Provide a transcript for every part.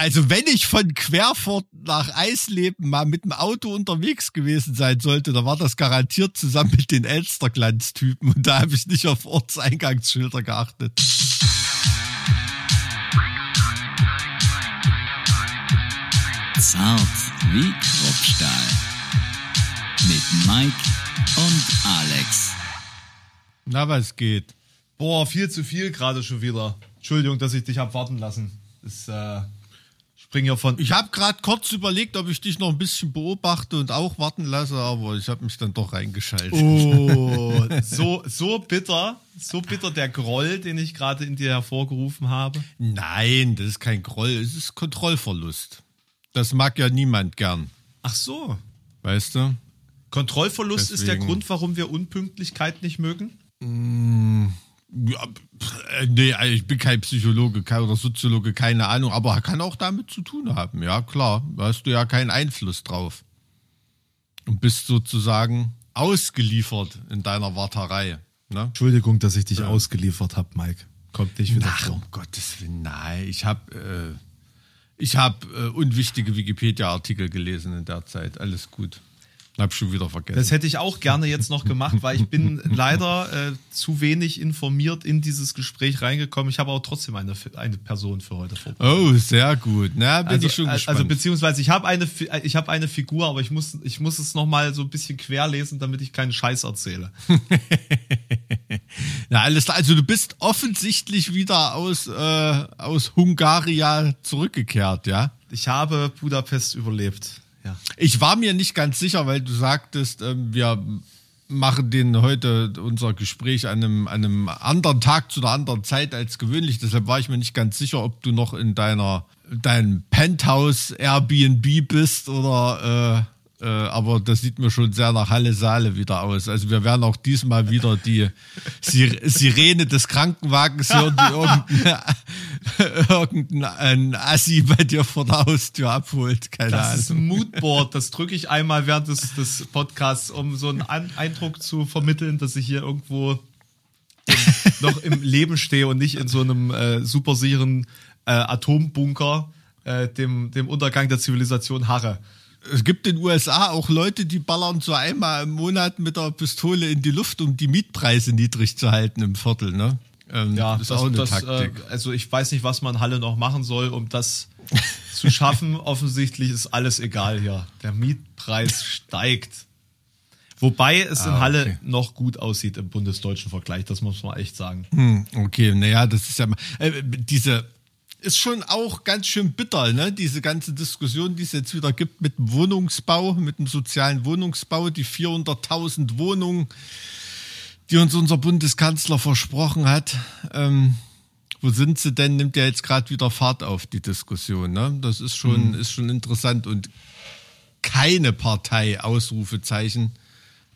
Also wenn ich von Querfurt nach Eisleben mal mit dem Auto unterwegs gewesen sein sollte, dann war das garantiert zusammen mit den Elsterglanz-Typen und da habe ich nicht auf Ortseingangsschilder geachtet. Zart wie Kruppstahl. Mit Mike und Alex. Na, was geht? Boah, viel zu viel gerade schon wieder. Entschuldigung, dass ich dich hab warten lassen. Das, äh, spring ja von. Ich habe gerade kurz überlegt, ob ich dich noch ein bisschen beobachte und auch warten lasse, aber ich habe mich dann doch reingeschaltet. Oh, so, so bitter, so bitter der Groll, den ich gerade in dir hervorgerufen habe. Nein, das ist kein Groll, es ist Kontrollverlust. Das mag ja niemand gern, Ach so. weißt du? Kontrollverlust ist der Deswegen. Grund, warum wir Unpünktlichkeit nicht mögen? Ja, äh, nee, ich bin kein Psychologe kein- oder Soziologe, keine Ahnung, aber kann auch damit zu tun haben. Ja, klar, da hast du ja keinen Einfluss drauf. Und bist sozusagen ausgeliefert in deiner Warterei. Ne? Entschuldigung, dass ich dich ausgeliefert habe, Mike. Kommt nicht wieder Ach, vor. um Gottes Willen, nein. Ich habe äh, ich hab, äh, unwichtige Wikipedia-Artikel gelesen in der Zeit. Alles gut. Hab schon wieder vergessen. Das hätte ich auch gerne jetzt noch gemacht, weil ich bin leider äh, zu wenig informiert in dieses Gespräch reingekommen. Ich habe auch trotzdem eine, eine Person für heute vorbereitet. oh, sehr gut. Na, bin Also, ich schon äh, gespannt. also beziehungsweise ich habe eine äh, ich habe eine Figur, aber ich muss ich muss es noch mal so ein bisschen querlesen, damit ich keinen Scheiß erzähle. Na, alles klar. Also du bist offensichtlich wieder aus, äh, aus Hungaria zurückgekehrt, ja? Ich habe Budapest überlebt. Ja. Ich war mir nicht ganz sicher, weil du sagtest, ähm, wir machen den heute unser Gespräch an einem, an einem anderen Tag zu einer anderen Zeit als gewöhnlich. Deshalb war ich mir nicht ganz sicher, ob du noch in deiner deinem Penthouse Airbnb bist oder äh, äh, aber das sieht mir schon sehr nach Halle Saale wieder aus. Also wir werden auch diesmal wieder die Sir Sirene des Krankenwagens hören, die irgendein, Assi bei dir vor der Haustür abholt. Keine Das Ahnung. ist ein Moodboard, das drücke ich einmal während des, des Podcasts, um so einen An Eindruck zu vermitteln, dass ich hier irgendwo noch im Leben stehe und nicht in so einem äh, supersicheren äh, Atombunker äh, dem, dem Untergang der Zivilisation harre. Es gibt in den USA auch Leute, die ballern so einmal im Monat mit der Pistole in die Luft, um die Mietpreise niedrig zu halten im Viertel, ne? Ähm, Ja, das ist auch eine das, Taktik. Äh, also ich weiß nicht, was man Halle noch machen soll, um das zu schaffen. Offensichtlich ist alles egal hier. Der Mietpreis steigt. Wobei es in Ah, Halle okay. noch gut aussieht im bundesdeutschen Vergleich, das muss man echt sagen. Hm, okay, naja, das ist ja äh, diese ist schon auch ganz schön bitter, ne? Diese ganze Diskussion, die es jetzt wieder gibt mit dem Wohnungsbau, mit dem sozialen Wohnungsbau, die 400.000 Wohnungen, die uns unser Bundeskanzler versprochen hat. Ähm, wo sind sie denn? Nimmt ja jetzt gerade wieder Fahrt auf die Diskussion, ne? Das ist schon ist schon interessant und keine Partei Ausrufezeichen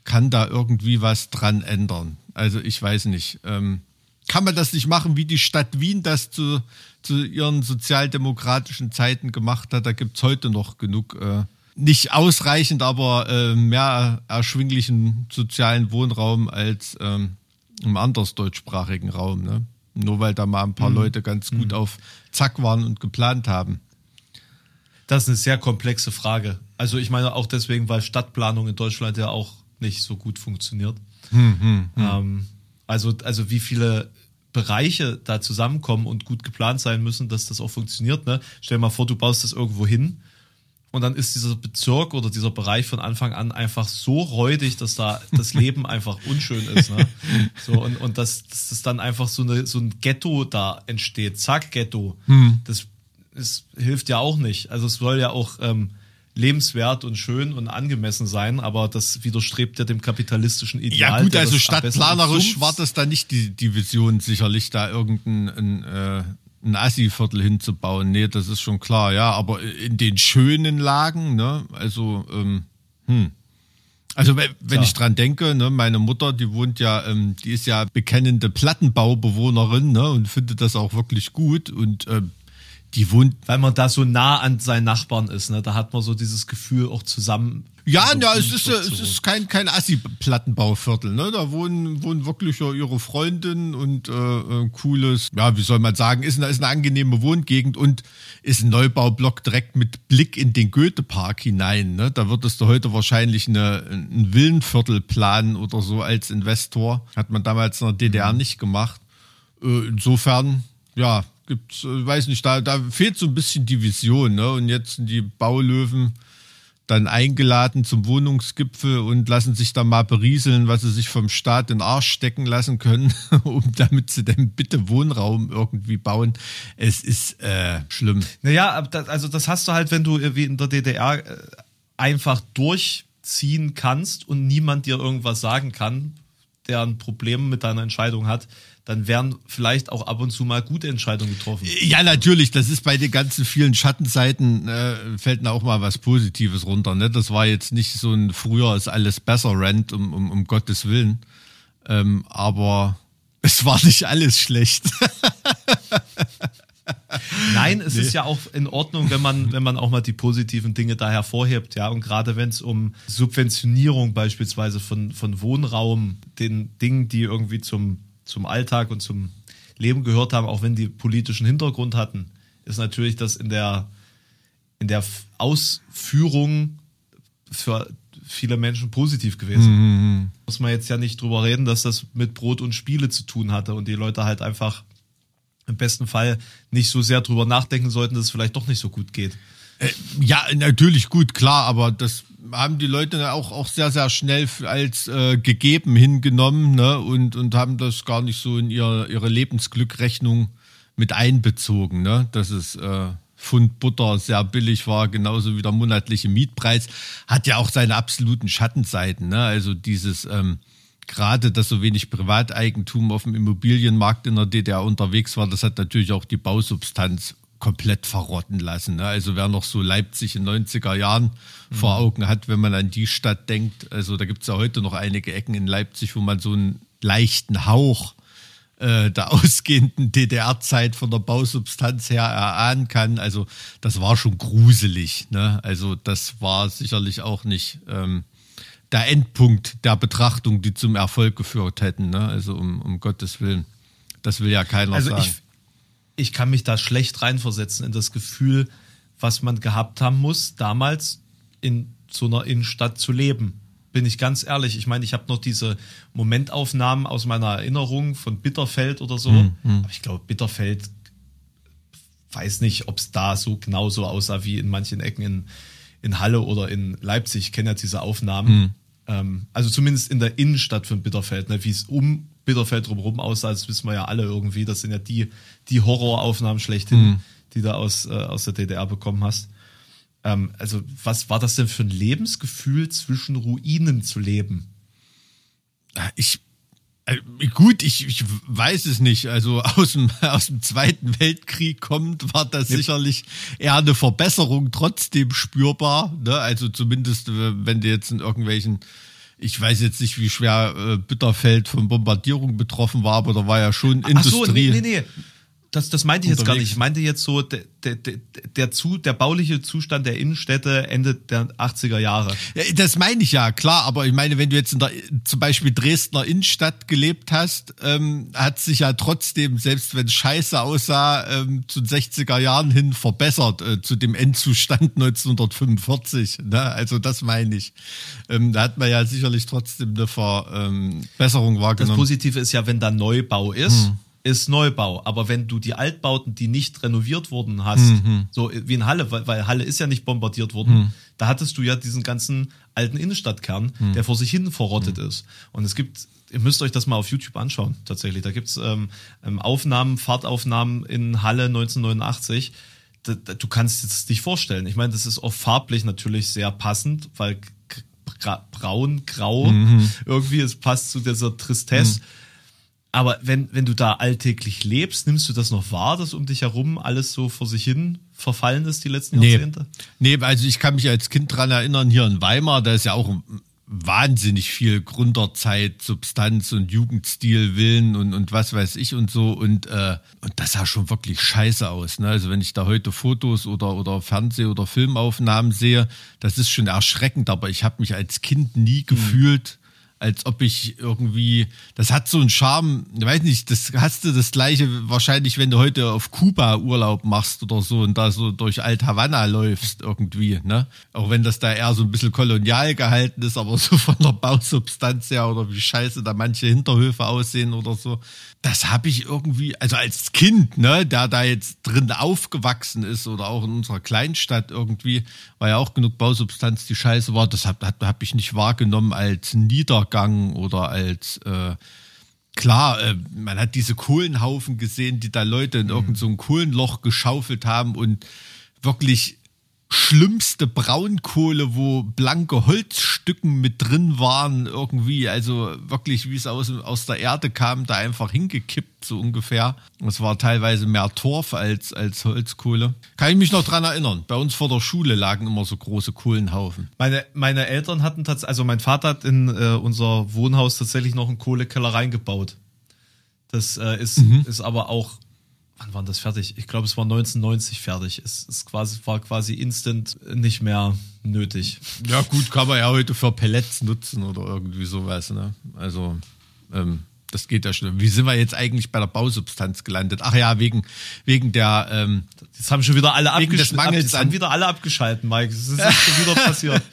kann da irgendwie was dran ändern. Also ich weiß nicht. Ähm, kann man das nicht machen, wie die Stadt Wien das zu, zu ihren sozialdemokratischen Zeiten gemacht hat? Da gibt's heute noch genug, äh, nicht ausreichend, aber äh, mehr erschwinglichen sozialen Wohnraum als ähm, im anders deutschsprachigen Raum. Ne? Nur weil da mal ein paar Leute ganz gut auf Zack waren und geplant haben. Das ist eine sehr komplexe Frage. Also ich meine auch deswegen, weil Stadtplanung in Deutschland ja auch nicht so gut funktioniert. Ähm, also, also wie viele Bereiche da zusammenkommen und gut geplant sein müssen, dass das auch funktioniert. Ne? Stell dir mal vor, du baust das irgendwo hin und dann ist dieser Bezirk oder dieser Bereich von Anfang an einfach so räudig, dass da das Leben einfach unschön ist. Ne? So, und, und dass, dass das dann einfach so, eine, so ein Ghetto da entsteht. Zack, Ghetto. Das ist, hilft ja auch nicht. Also es soll ja auch ähm, lebenswert und schön und angemessen sein, aber das widerstrebt ja dem kapitalistischen Ideal. Ja gut, also stadtplanerisch war das da nicht die, die Vision, sicherlich da irgendein ein, äh, ein Assi-Viertel hinzubauen. Nee, das ist schon klar, ja. Aber in den schönen Lagen, ne, also, ähm, hm. Also wenn, wenn Ja. ich dran denke, ne, meine Mutter, die wohnt ja, ähm, die ist ja bekennende Plattenbaubewohnerin, ne, und findet das auch wirklich gut und ähm, die wohnt Weil man da so nah an seinen Nachbarn ist, ne? Da hat man so dieses Gefühl auch zusammen. Ja, so ja, es ist, es ist kein, kein Assi-Plattenbauviertel, ne? Da wohnen, wohnen wirklich ihre Freundin und äh, äh, cooles, ja, wie soll man sagen, ist eine, ist eine angenehme Wohngegend und ist ein Neubaublock direkt mit Blick in den Goethe-Park hinein. Ne? Da würdest du heute wahrscheinlich eine, ein Villenviertel planen oder so als Investor. Hat man damals in der DDR Mhm. nicht gemacht. Äh, insofern, ja, gibt's, äh, weiß nicht, da, da fehlt so ein bisschen die Vision, ne? Und jetzt sind die Baulöwen dann eingeladen zum Wohnungsgipfel und lassen sich da mal berieseln, was sie sich vom Staat in den Arsch stecken lassen können, um damit sie denn bitte Wohnraum irgendwie bauen. Es ist äh, schlimm. Naja, also das hast du halt, wenn du wie in der DDR äh, einfach durchziehen kannst und niemand dir irgendwas sagen kann, der ein Problem mit deiner Entscheidung hat, dann werden vielleicht auch ab und zu mal gute Entscheidungen getroffen. Ja, natürlich, das ist bei den ganzen vielen Schattenseiten, äh, fällt da auch mal was Positives runter. Ne? Das war jetzt nicht so ein früher ist alles besser Rent, um, um, um Gottes Willen. Ähm, aber es war nicht alles schlecht. Nein, es ist ja auch in Ordnung, wenn man, wenn man auch mal die positiven Dinge da hervorhebt, ja. Und gerade wenn es um Subventionierung beispielsweise von, von Wohnraum, den Dingen, die irgendwie zum, zum Alltag und zum Leben gehört haben, auch wenn die politischen Hintergrund hatten, ist natürlich das in der, in der Ausführung für viele Menschen positiv gewesen. Muss man jetzt ja nicht drüber reden, dass das mit Brot und Spiele zu tun hatte und die Leute halt einfach im besten Fall nicht so sehr drüber nachdenken sollten, dass es vielleicht doch nicht so gut geht. Ja, natürlich gut, klar, aber das haben die Leute auch, auch sehr, sehr schnell als äh, gegeben hingenommen ne? und, und haben das gar nicht so in ihre, ihre Lebensglückrechnung mit einbezogen, ne? dass es äh, Pfund Butter sehr billig war, genauso wie der monatliche Mietpreis, hat ja auch seine absoluten Schattenseiten. Ne? Also dieses... Ähm, gerade, dass so wenig Privateigentum auf dem Immobilienmarkt in der DDR unterwegs war, das hat natürlich auch die Bausubstanz komplett verrotten lassen. Ne? Also wer noch so Leipzig in 90er Jahren vor Augen hat, wenn man an die Stadt denkt, also da gibt es ja heute noch einige Ecken in Leipzig, wo man so einen leichten Hauch äh, der ausgehenden DDR-Zeit von der Bausubstanz her erahnen kann. Also das war schon gruselig. Ne? Also das war sicherlich auch nicht ähm, der Endpunkt der Betrachtung, die zum Erfolg geführt hätten. Ne? Also um, um Gottes Willen. Das will ja keiner Also sagen. ich, ich kann mich da schlecht reinversetzen in das Gefühl, was man gehabt haben muss, damals in so einer Innenstadt zu leben. Bin ich ganz ehrlich. Ich meine, ich habe noch diese Momentaufnahmen aus meiner Erinnerung von Bitterfeld oder so. Hm, Aber ich glaube, Bitterfeld weiß nicht, ob es da so genauso aussah wie in manchen Ecken in, in Halle oder in Leipzig. Ich kenne ja diese Aufnahmen. Hm. Ähm, also zumindest in der Innenstadt von Bitterfeld, ne, wie es um Bitterfeld drumherum aussah, das wissen wir ja alle irgendwie. Das sind ja die, die Horroraufnahmen schlechthin, Hm. die du aus, äh, aus der DDR bekommen hast. Ähm, also, was war das denn für ein Lebensgefühl, zwischen Ruinen zu leben? Ich äh, gut, ich, ich weiß es nicht. Also aus dem, aus dem Zweiten Weltkrieg kommt, war das sicherlich eher eine Verbesserung trotzdem spürbar. Ne? Also zumindest, äh, wenn du jetzt in irgendwelchen, ich weiß jetzt nicht, wie schwer äh, Bitterfeld von Bombardierung betroffen war, aber da war ja schon Ach so, Industrie. nee, nee, nee. Das, das meinte ich jetzt gar Unterwegs. nicht. Ich meinte jetzt so, der, der, der, der, zu, der bauliche Zustand der Innenstädte Ende der 80er Jahre. Ja, das meine ich ja, klar, aber ich meine, wenn du jetzt in der zum Beispiel Dresdner Innenstadt gelebt hast, ähm, hat sich ja trotzdem, selbst wenn es scheiße aussah, ähm, zu den 60er Jahren hin verbessert, äh, zu dem Endzustand 1945. Ne? Also das meine ich. Ähm, da hat man ja sicherlich trotzdem eine Verbesserung Das wahrgenommen. Positive ist ja, wenn da Neubau ist, ist Neubau. Aber wenn du die Altbauten, die nicht renoviert wurden, hast, so wie in Halle, weil, weil Halle ist ja nicht bombardiert worden, da hattest du ja diesen ganzen alten Innenstadtkern, der vor sich hin verrottet ist. Und es gibt, ihr müsst euch das mal auf YouTube anschauen, tatsächlich. Da gibt's ähm, ähm, Aufnahmen, Fahrtaufnahmen in Halle 1989. Da, da, du kannst es dich vorstellen. Ich meine, das ist auch farblich natürlich sehr passend, weil braun, grau, irgendwie, es passt zu dieser Tristesse. Aber wenn, wenn du da alltäglich lebst, nimmst du das noch wahr, dass um dich herum alles so vor sich hin verfallen ist die letzten Nee. Jahrzehnte? Nee, also ich kann mich als Kind dran erinnern, hier in Weimar, da ist ja auch wahnsinnig viel Gründerzeit, Substanz und Jugendstil, Willen und, und was weiß ich und so. Und, äh, und das sah schon wirklich scheiße aus. Ne? Also wenn ich da heute Fotos oder, oder Fernseh- oder Filmaufnahmen sehe, das ist schon erschreckend, aber ich habe mich als Kind nie mhm. gefühlt als ob ich irgendwie, das hat so einen Charme, ich weiß nicht, das hast du das gleiche wahrscheinlich, wenn du heute auf Kuba Urlaub machst oder so und da so durch Alt Havanna läufst irgendwie, ne? Auch wenn das da eher so ein bisschen kolonial gehalten ist, aber so von der Bausubstanz her oder wie scheiße da manche Hinterhöfe aussehen oder so. Das habe ich irgendwie, also als Kind, ne, der da jetzt drin aufgewachsen ist oder auch in unserer Kleinstadt irgendwie, war ja auch genug Bausubstanz, die scheiße war, das habe hab, ich nicht wahrgenommen als Niedergang oder als, äh, klar, äh, man hat diese Kohlenhaufen gesehen, die da Leute in mhm. irgendein so Kohlenloch geschaufelt haben und wirklich schlimmste Braunkohle, wo blanke Holzstücken mit drin waren, irgendwie, also wirklich, wie es aus, aus der Erde kam, da einfach hingekippt, so ungefähr. Es war teilweise mehr Torf als, als Holzkohle. Kann ich mich noch dran erinnern. Bei uns vor der Schule lagen immer so große Kohlenhaufen. Meine, meine Eltern hatten tatsächlich, also mein Vater hat in äh, unser Wohnhaus tatsächlich noch einen Kohlekeller reingebaut. Das äh, ist, mhm. ist aber auch wann war das fertig? Ich glaube, es war 1990 fertig. Es, es quasi, war quasi instant nicht mehr nötig. Ja, gut, kann man ja heute für Pellets nutzen oder irgendwie sowas. Ne? Also, ähm, das geht ja schon. Wie sind wir jetzt eigentlich bei der Bausubstanz gelandet? Ach ja, wegen, wegen der. Ähm, das haben schon wieder alle abgeschaltet. Das haben wieder alle abgeschalten, Mike. Das ist schon wieder passiert.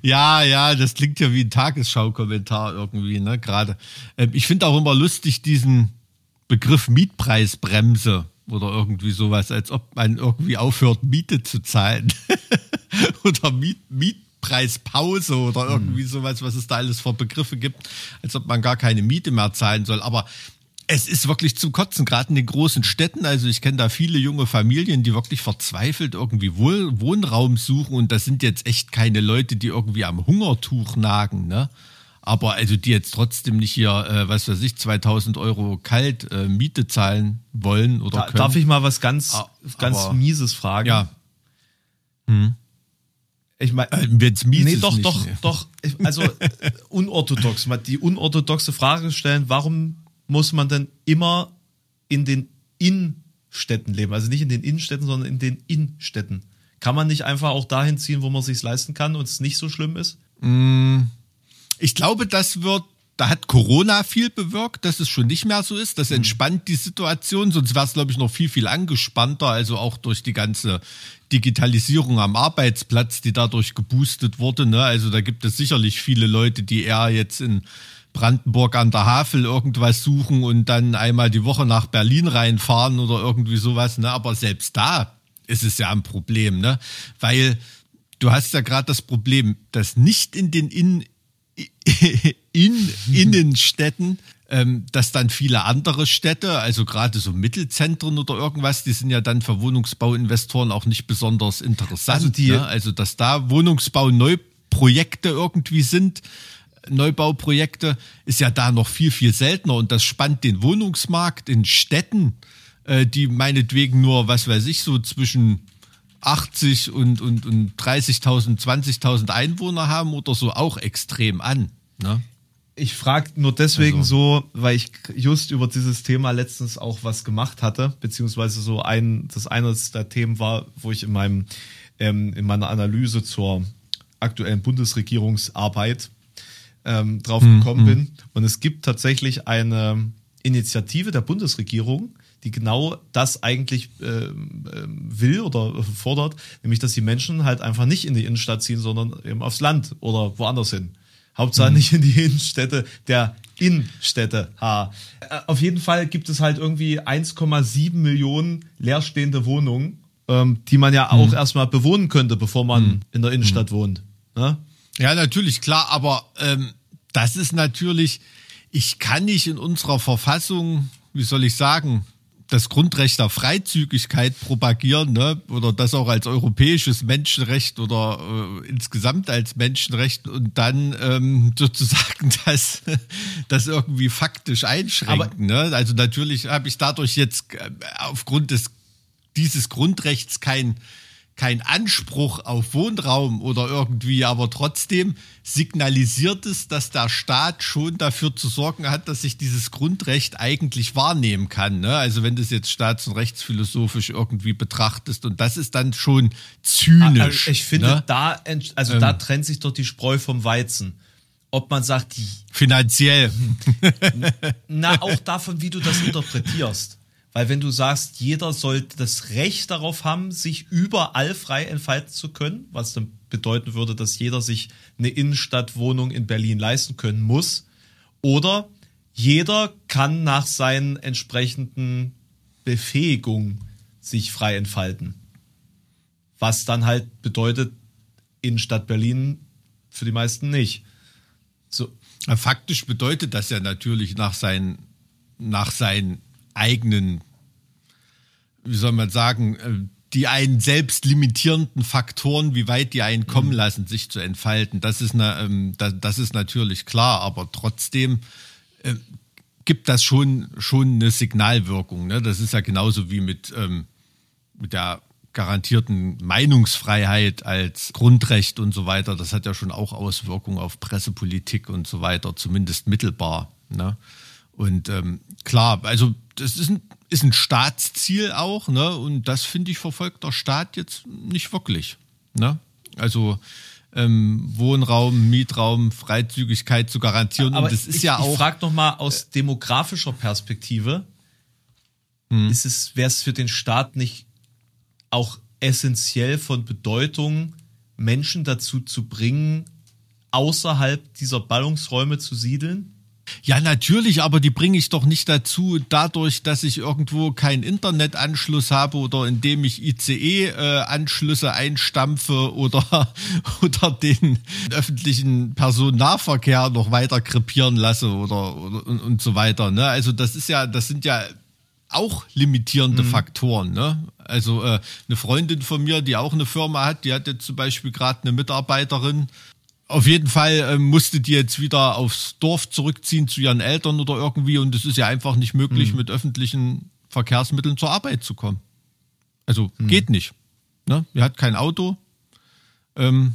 Ja, ja, das klingt ja wie ein Tagesschau-Kommentar irgendwie, ne, gerade. Ähm, ich finde auch immer lustig diesen, Begriff Mietpreisbremse oder irgendwie sowas, als ob man irgendwie aufhört, Miete zu zahlen. oder Miet, Mietpreispause oder hm. irgendwie sowas, was es da alles für Begriffe gibt, als ob man gar keine Miete mehr zahlen soll. Aber es ist wirklich zum Kotzen, gerade in den großen Städten. Also ich kenne da viele junge Familien, die wirklich verzweifelt irgendwie Wohnraum suchen und das sind jetzt echt keine Leute, die irgendwie am Hungertuch nagen, ne? Aber also die jetzt trotzdem nicht hier, äh, was weiß ich, 2000 Euro kalt äh, Miete zahlen wollen oder da, können. Darf ich mal was ganz, ah, ganz aber, Mieses fragen? Ja. Hm. Ich meine, äh, jetzt mies nee, doch, nicht, doch, nee. doch. Also äh, unorthodox. Mal die unorthodoxe Frage stellen: Warum muss man denn immer in den Innenstädten leben? Also nicht in den Innenstädten, sondern in den Innenstädten. Kann man nicht einfach auch dahin ziehen, wo man sich leisten kann und es nicht so schlimm ist? Mm, ich glaube, das wird da hat Corona viel bewirkt, dass es schon nicht mehr so ist. Das mhm. entspannt die Situation, sonst wäre es, glaube ich, noch viel, viel angespannter. Also auch durch die ganze Digitalisierung am Arbeitsplatz, die dadurch geboostet wurde. Ne? Also da gibt es sicherlich viele Leute, die eher jetzt in Brandenburg an der Havel irgendwas suchen und dann einmal die Woche nach Berlin reinfahren oder irgendwie sowas. Ne? Aber selbst da ist es ja ein Problem, ne? Weil du hast ja gerade das Problem, dass nicht in den Innen in Innenstädten, ähm, dass dann viele andere Städte, also gerade so Mittelzentren oder irgendwas, die sind ja dann für Wohnungsbauinvestoren auch nicht besonders interessant. Also, die, ne? also dass da Wohnungsbau-Neuprojekte irgendwie sind, Neubauprojekte, ist ja da noch viel, viel seltener und das spannt den Wohnungsmarkt in Städten, äh, die meinetwegen nur, was weiß ich, so zwischen 80 und, und, und 30.000, 20.000 Einwohner haben oder so auch extrem an. Ne? Ich frage nur deswegen also. so, weil ich just über dieses Thema letztens auch was gemacht hatte, beziehungsweise so ein, das eines der Themen war, wo ich in meinem, ähm, in meiner Analyse zur aktuellen Bundesregierungsarbeit ähm, drauf mhm. gekommen bin. Mhm. Und es gibt tatsächlich eine Initiative der Bundesregierung, die genau das eigentlich äh, will oder fordert, nämlich dass die Menschen halt einfach nicht in die Innenstadt ziehen, sondern eben aufs Land oder woanders hin. Hauptsache mhm. nicht in die Innenstädte der Innenstädte. Ha. Äh, auf jeden Fall gibt es halt irgendwie 1,7 Millionen leerstehende Wohnungen, ähm, die man ja auch mhm. erstmal bewohnen könnte, bevor man mhm. in der Innenstadt mhm. wohnt. Ne? Ja, natürlich, klar, aber ähm, das ist natürlich, ich kann nicht in unserer Verfassung, wie soll ich sagen, das Grundrecht der Freizügigkeit propagieren, ne? oder das auch als europäisches Menschenrecht oder äh, insgesamt als Menschenrecht und dann ähm, sozusagen das, das irgendwie faktisch einschränken. Aber, ne? Also natürlich habe ich dadurch jetzt äh, aufgrund des dieses Grundrechts kein kein Anspruch auf Wohnraum oder irgendwie, aber trotzdem signalisiert es, dass der Staat schon dafür zu sorgen hat, dass sich dieses Grundrecht eigentlich wahrnehmen kann. Ne? Also wenn du es jetzt staats- und rechtsphilosophisch irgendwie betrachtest und das ist dann schon zynisch. Also ich finde, ne? da, also da trennt sich doch die Spreu vom Weizen. Ob man sagt, die, finanziell. na, auch davon, wie du das interpretierst. Weil wenn du sagst, jeder sollte das Recht darauf haben, sich überall frei entfalten zu können, was dann bedeuten würde, dass jeder sich eine Innenstadtwohnung in Berlin leisten können muss, oder jeder kann nach seinen entsprechenden Befähigungen sich frei entfalten. Was dann halt bedeutet, Innenstadt Berlin für die meisten nicht. So, Faktisch bedeutet das ja natürlich nach seinen, nach seinen eigenen, wie soll man sagen, äh, die einen selbst limitierenden Faktoren, wie weit die einen kommen lassen, sich zu entfalten. Das ist, na, ähm, das, das ist natürlich klar, aber trotzdem äh, gibt das schon, schon eine Signalwirkung. Ne? Das ist ja genauso wie mit, ähm, mit der garantierten Meinungsfreiheit als Grundrecht und so weiter. Das hat ja schon auch Auswirkungen auf Pressepolitik und so weiter, zumindest mittelbar. Ne? Und ähm, klar, also das ist ein, ist ein Staatsziel auch, ne? Und das finde ich verfolgt der Staat jetzt nicht wirklich. Ne? Also ähm, Wohnraum, Mietraum, Freizügigkeit zu garantieren. Aber und das ist ich, ja ich auch. frage noch mal aus demografischer Perspektive, Hm. ist es, wäre es für den Staat nicht auch essentiell von Bedeutung, Menschen dazu zu bringen, außerhalb dieser Ballungsräume zu siedeln? Ja, natürlich, aber die bringe ich doch nicht dazu, dadurch, dass ich irgendwo keinen Internetanschluss habe oder indem ich ICE-Anschlüsse einstampfe oder, oder den öffentlichen Personennahverkehr noch weiter krepieren lasse oder, oder und, und so weiter. Ne? Also das ist ja, das sind ja auch limitierende Faktoren. Ne? Also äh, eine Freundin von mir, die auch eine Firma hat, die hat jetzt zum Beispiel gerade eine Mitarbeiterin, auf jeden Fall ähm, musste die jetzt wieder aufs Dorf zurückziehen zu ihren Eltern oder irgendwie und es ist ja einfach nicht möglich, mit öffentlichen Verkehrsmitteln zur Arbeit zu kommen. Also geht nicht. Ne? Die hat kein Auto ähm,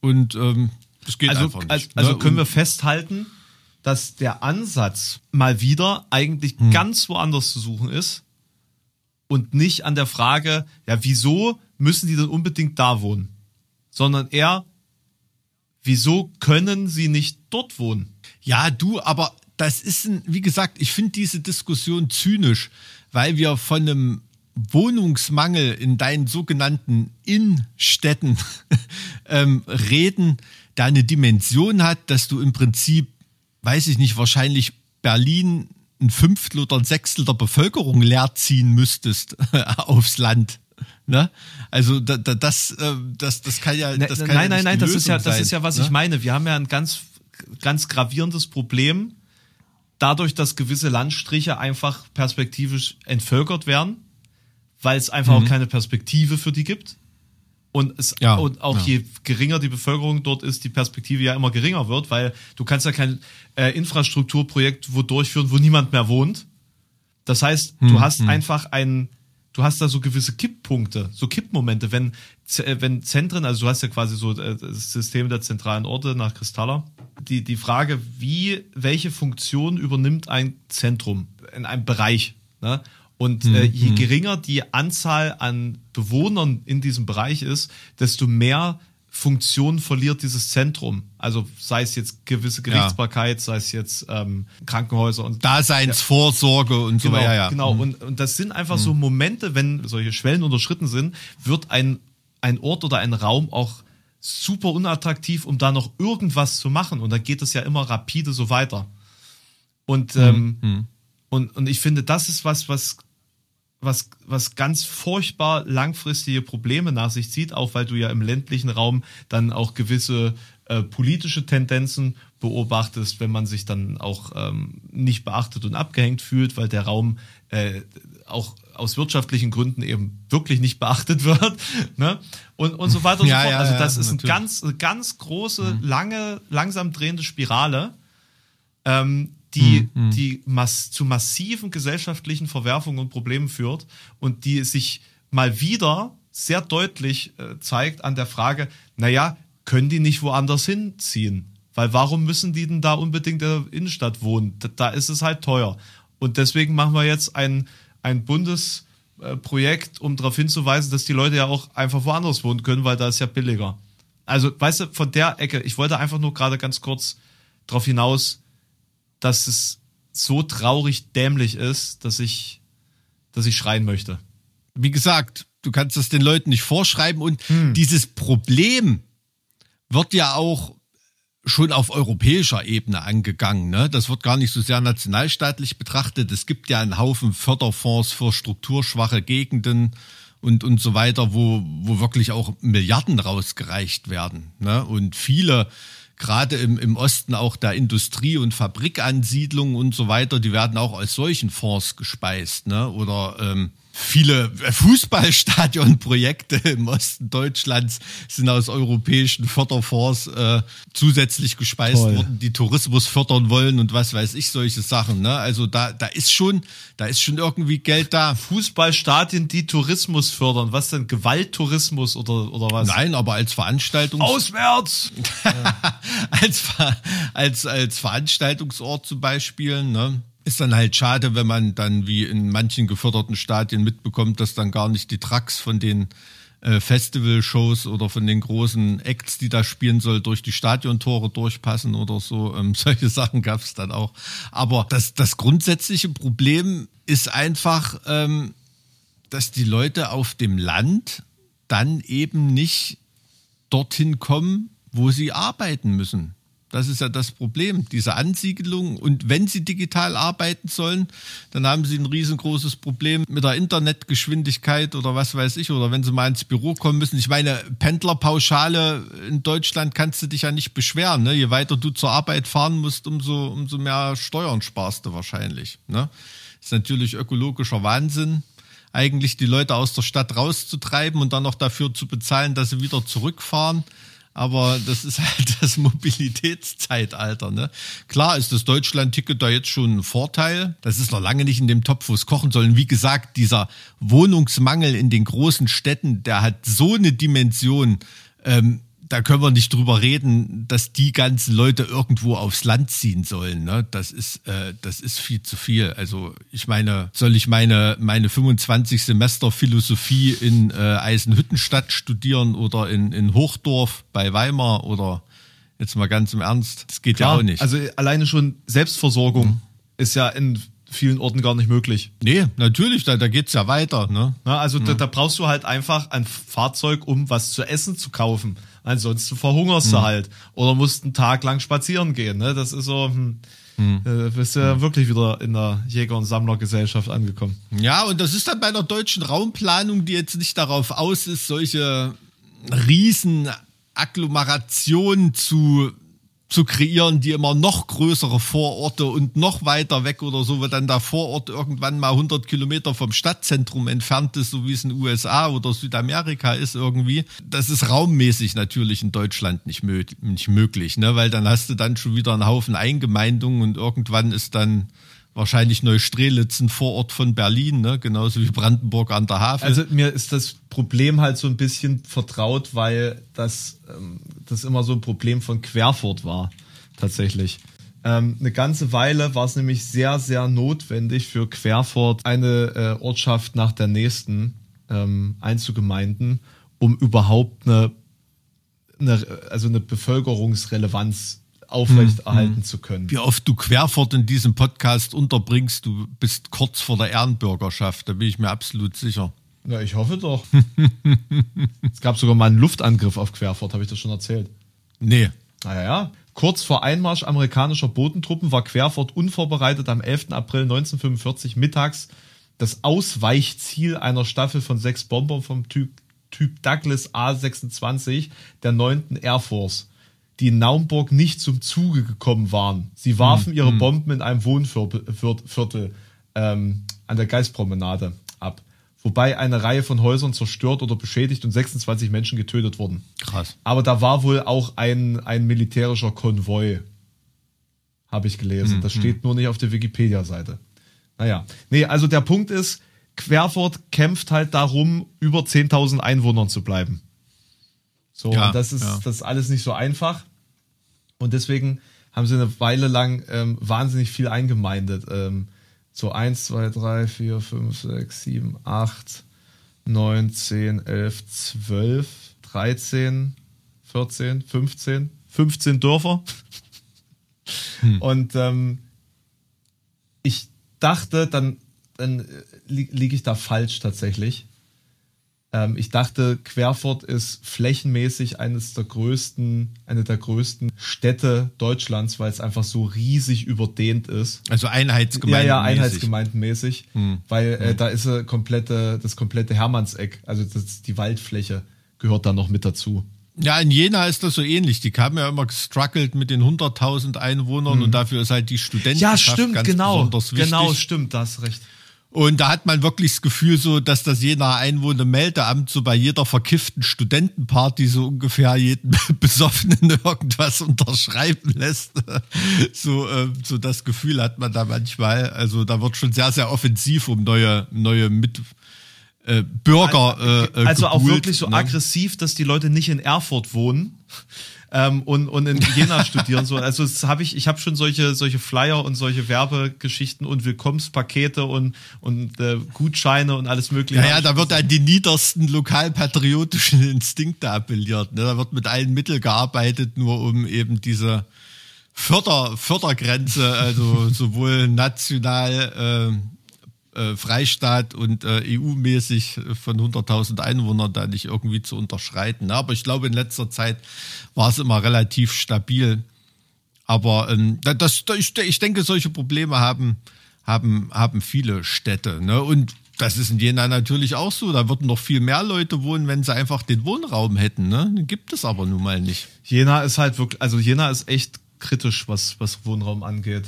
und ähm, das geht Also, einfach nicht. also, also ne? können wir festhalten, dass der Ansatz mal wieder eigentlich Hm. ganz woanders zu suchen ist und nicht an der Frage, ja, wieso müssen die denn unbedingt da wohnen, sondern eher, wieso können sie nicht dort wohnen? Ja, du, aber das ist ein, wie gesagt, ich finde diese Diskussion zynisch, weil wir von einem Wohnungsmangel in deinen sogenannten Innenstädten ähm, reden, der eine Dimension hat, dass du im Prinzip, weiß ich nicht, wahrscheinlich Berlin ein Fünftel oder ein Sechstel der Bevölkerung leer ziehen müsstest aufs Land. Ne? Also da, da, das, äh, das, das kann ja, das kann ja nein, nein, nein, das ist ja, das sein, ist ja, was ne? ich meine. Wir haben ja ein ganz, ganz gravierendes Problem, dadurch, dass gewisse Landstriche einfach perspektivisch entvölkert werden, weil es einfach auch keine Perspektive für die gibt. Und, es, Mhm. Ja, und auch ja. je geringer die Bevölkerung dort ist, die Perspektive ja immer geringer wird, weil du kannst ja kein äh, Infrastrukturprojekt wo durchführen, wo niemand mehr wohnt. Das heißt, Hm, du hast einfach ein, du hast da so gewisse Kipppunkte, so Kippmomente, wenn, äh, wenn Zentren, also du hast ja quasi so äh, das System der zentralen Orte nach Kristaller, die, die Frage, wie, welche Funktion übernimmt ein Zentrum in einem Bereich, ne? Und äh, je geringer die Anzahl an Bewohnern in diesem Bereich ist, desto mehr Funktion verliert dieses Zentrum. Also sei es jetzt gewisse Gerichtsbarkeit, sei es jetzt ähm, Krankenhäuser und Daseinsvorsorge und so Genau, weiter. Ja, ja. genau. Und, und das sind einfach so Momente, wenn solche Schwellen unterschritten sind, wird ein, ein Ort oder ein Raum auch super unattraktiv, um da noch irgendwas zu machen. Und da geht es ja immer rapide so weiter. Und, ähm, und, und ich finde, das ist was, was, was, was ganz furchtbar langfristige Probleme nach sich zieht, auch weil du ja im ländlichen Raum dann auch gewisse äh, politische Tendenzen beobachtest, wenn man sich dann auch ähm, nicht beachtet und abgehängt fühlt, weil der Raum äh, auch aus wirtschaftlichen Gründen eben wirklich nicht beachtet wird. Ne? Und, und so weiter und Ja, so fort. ja, also ja, das ist ein natürlich. ganz, eine ganz große, lange, langsam drehende Spirale ähm, die, die mass zu massiven gesellschaftlichen Verwerfungen und Problemen führt und die sich mal wieder sehr deutlich äh, zeigt an der Frage, naja, können die nicht woanders hinziehen? Weil warum müssen die denn da unbedingt in der Innenstadt wohnen? Da, da ist es halt teuer. Und deswegen machen wir jetzt ein, ein Bundesprojekt, um darauf hinzuweisen, dass die Leute ja auch einfach woanders wohnen können, weil da ist ja billiger. Also, weißt du, von der Ecke, ich wollte einfach nur gerade ganz kurz darauf hinaus, dass es so traurig dämlich ist, dass ich, dass ich schreien möchte. Wie gesagt, du kannst das den Leuten nicht vorschreiben und dieses Problem wird ja auch schon auf europäischer Ebene angegangen. Ne? Das wird gar nicht so sehr nationalstaatlich betrachtet. Es gibt ja einen Haufen Förderfonds für strukturschwache Gegenden und, und so weiter, wo, wo wirklich auch Milliarden rausgereicht werden. Ne? Und viele, gerade im, im Osten auch der Industrie- und Fabrikansiedlungen und so weiter, die werden auch aus solchen Fonds gespeist. Ne? Oder ähm, viele Fußballstadionprojekte im Osten Deutschlands sind aus europäischen Förderfonds äh, zusätzlich gespeist Toll. worden, die Tourismus fördern wollen und was weiß ich, solche Sachen. Ne? Also da, da ist schon, da ist schon irgendwie Geld da. Fußballstadien, die Tourismus fördern. Was denn? Gewalttourismus oder, oder was? Nein, aber als Veranstaltungs Auswärts! als, als, als Veranstaltungsort zum Beispiel, ne? Ist dann halt schade, wenn man dann wie in manchen geförderten Stadien mitbekommt, dass dann gar nicht die Trucks von den äh, Festival-Shows oder von den großen Acts, die da spielen soll, durch die Stadiontore durchpassen oder so. Ähm, solche Sachen gab es dann auch. Aber das, das grundsätzliche Problem ist einfach, ähm, dass die Leute auf dem Land dann eben nicht dorthin kommen, wo sie arbeiten müssen. Das ist ja das Problem, diese Ansiedelung. Und wenn sie digital arbeiten sollen, dann haben sie ein riesengroßes Problem mit der Internetgeschwindigkeit oder was weiß ich. Oder wenn sie mal ins Büro kommen müssen. Ich meine, Pendlerpauschale in Deutschland kannst du dich ja nicht beschweren. Ne? Je weiter du zur Arbeit fahren musst, umso, umso mehr Steuern sparst du wahrscheinlich. Ne? Ist natürlich ökologischer Wahnsinn eigentlich die Leute aus der Stadt rauszutreiben und dann noch dafür zu bezahlen, dass sie wieder zurückfahren. Aber das ist halt das Mobilitätszeitalter. Ne? Klar ist das Deutschland-Ticket da jetzt schon ein Vorteil. Das ist noch lange nicht in dem Topf, wo es kochen soll. Und wie gesagt, dieser Wohnungsmangel in den großen Städten, der hat so eine Dimension. Ähm, da können wir nicht drüber reden, dass die ganzen Leute irgendwo aufs Land ziehen sollen. Ne? Das ist, äh, das ist viel zu viel. Also ich meine, soll ich meine meine 25 Semester Philosophie in äh, Eisenhüttenstadt studieren oder in in Hochdorf bei Weimar oder jetzt mal ganz im Ernst? Das geht ja auch nicht. Also alleine schon Selbstversorgung ist ja in vielen Orten gar nicht möglich. nee, natürlich, da da geht's ja weiter. Ne? Na, also da, da brauchst du halt einfach ein Fahrzeug, um was zu essen zu kaufen. Ansonsten verhungerst du halt. Oder musst einen Tag lang spazieren gehen. Ne? Das ist so, hm, äh, bist du ja wirklich wieder in der Jäger- und Sammlergesellschaft angekommen. Ja, und das ist dann bei der deutschen Raumplanung, die jetzt nicht darauf aus ist, solche riesen Agglomerationen zu, zu kreieren, die immer noch größere Vororte und noch weiter weg oder so, wo dann der Vorort irgendwann mal 100 Kilometer vom Stadtzentrum entfernt ist, so wie es in den USA oder Südamerika ist irgendwie. Das ist raummäßig natürlich in Deutschland nicht, mö nicht möglich, ne? weil dann hast du dann schon wieder einen Haufen Eingemeindungen und irgendwann ist dann wahrscheinlich Neustrelitz ein Vorort von Berlin, ne? genauso wie Brandenburg an der Havel. Also mir ist das Problem halt so ein bisschen vertraut, weil das, ähm, das immer so ein Problem von Querfurt war, tatsächlich. Ähm, eine ganze Weile war es nämlich sehr, sehr notwendig für Querfurt eine äh, Ortschaft nach der nächsten ähm, einzugemeinden, um überhaupt eine, eine, also eine Bevölkerungsrelevanz aufrechterhalten zu können. wie oft du Querfurt in diesem Podcast unterbringst, du bist kurz vor der Ehrenbürgerschaft, da bin ich mir absolut sicher. Ja, ich hoffe doch. es gab sogar mal einen Luftangriff auf Querfurt, habe ich das schon erzählt. Nee. Naja, ja. Kurz vor Einmarsch amerikanischer Bodentruppen war Querfurt unvorbereitet am 11. April 1945 mittags das Ausweichziel einer Staffel von sechs Bombern vom Typ, typ Douglas A-26 der 9. Air Force, die in Naumburg nicht zum Zuge gekommen waren. Sie warfen ihre Bomben in einem Wohnviertel Viert- Viertel, ähm, an der Geistpromenade ab, wobei eine Reihe von Häusern zerstört oder beschädigt und 26 Menschen getötet wurden. Krass. Aber da war wohl auch ein, ein militärischer Konvoi. Habe ich gelesen. Das steht nur nicht auf der Wikipedia-Seite. Naja. Nee, also der Punkt ist, Querfurt kämpft halt darum, über 10.000 Einwohnern zu bleiben. So, Ja, das ist, ja. das ist alles nicht so einfach. Und deswegen haben sie eine Weile lang ähm, wahnsinnig viel eingemeindet. Ähm, so 1, 2, 3, 4, 5, 6, 7, 8, 9, 10, 11, 12, 13, 14, 15, 15 Dörfer. Und ähm, ich dachte, dann, dann äh, li liege ich da falsch tatsächlich. Ähm, ich dachte, Querfurt ist flächenmäßig eines der größten, eine der größten Städte Deutschlands, weil es einfach so riesig überdehnt ist. Also Einheitsgemeinden. Ja, ja, einheitsgemeindenmäßig, Hm. weil äh, da ist äh, komplette, das komplette Hermannseck, also das, die Waldfläche gehört da noch mit dazu. Ja, in Jena ist das so ähnlich. Die haben ja immer gestruggelt mit den 100.000 Einwohnern und dafür ist halt die Studentenschaft ganz besonders wichtig. genau, stimmt, da hast recht. Und da hat man wirklich das Gefühl so, dass das Jenaer Einwohnermeldeamt so bei jeder verkifften Studentenparty so ungefähr jeden Besoffenen irgendwas unterschreiben lässt. So, äh, so das Gefühl hat man da manchmal. Also da wird schon sehr, sehr offensiv um neue, neue Mit, äh, Bürger äh, äh, Also auch gebuhlt, wirklich so ne? aggressiv, dass die Leute nicht in Erfurt wohnen ähm, und, und in Jena studieren. So, also das habe ich, ich habe schon solche, solche Flyer und solche Werbegeschichten und Willkommenspakete und, und äh, Gutscheine und alles mögliche. Ja, ja, da wird an die niedersten lokalpatriotischen Instinkte appelliert. Ne? Da wird mit allen Mitteln gearbeitet, nur um eben diese Förder, Fördergrenze, also sowohl national, äh, äh, Freistaat und äh, EU-mäßig von 100.000 Einwohnern da nicht irgendwie zu unterschreiten. Aber ich glaube, in letzter Zeit war es immer relativ stabil. Aber ähm, da- das, da- ich, ich denke, solche Probleme haben, haben, haben viele Städte. Ne? Und das ist in Jena natürlich auch so. Da würden noch viel mehr Leute wohnen, wenn sie einfach den Wohnraum hätten. Ne? Den gibt es aber nun mal nicht. Jena ist halt wirklich, also Jena ist echt kritisch, was, was Wohnraum angeht.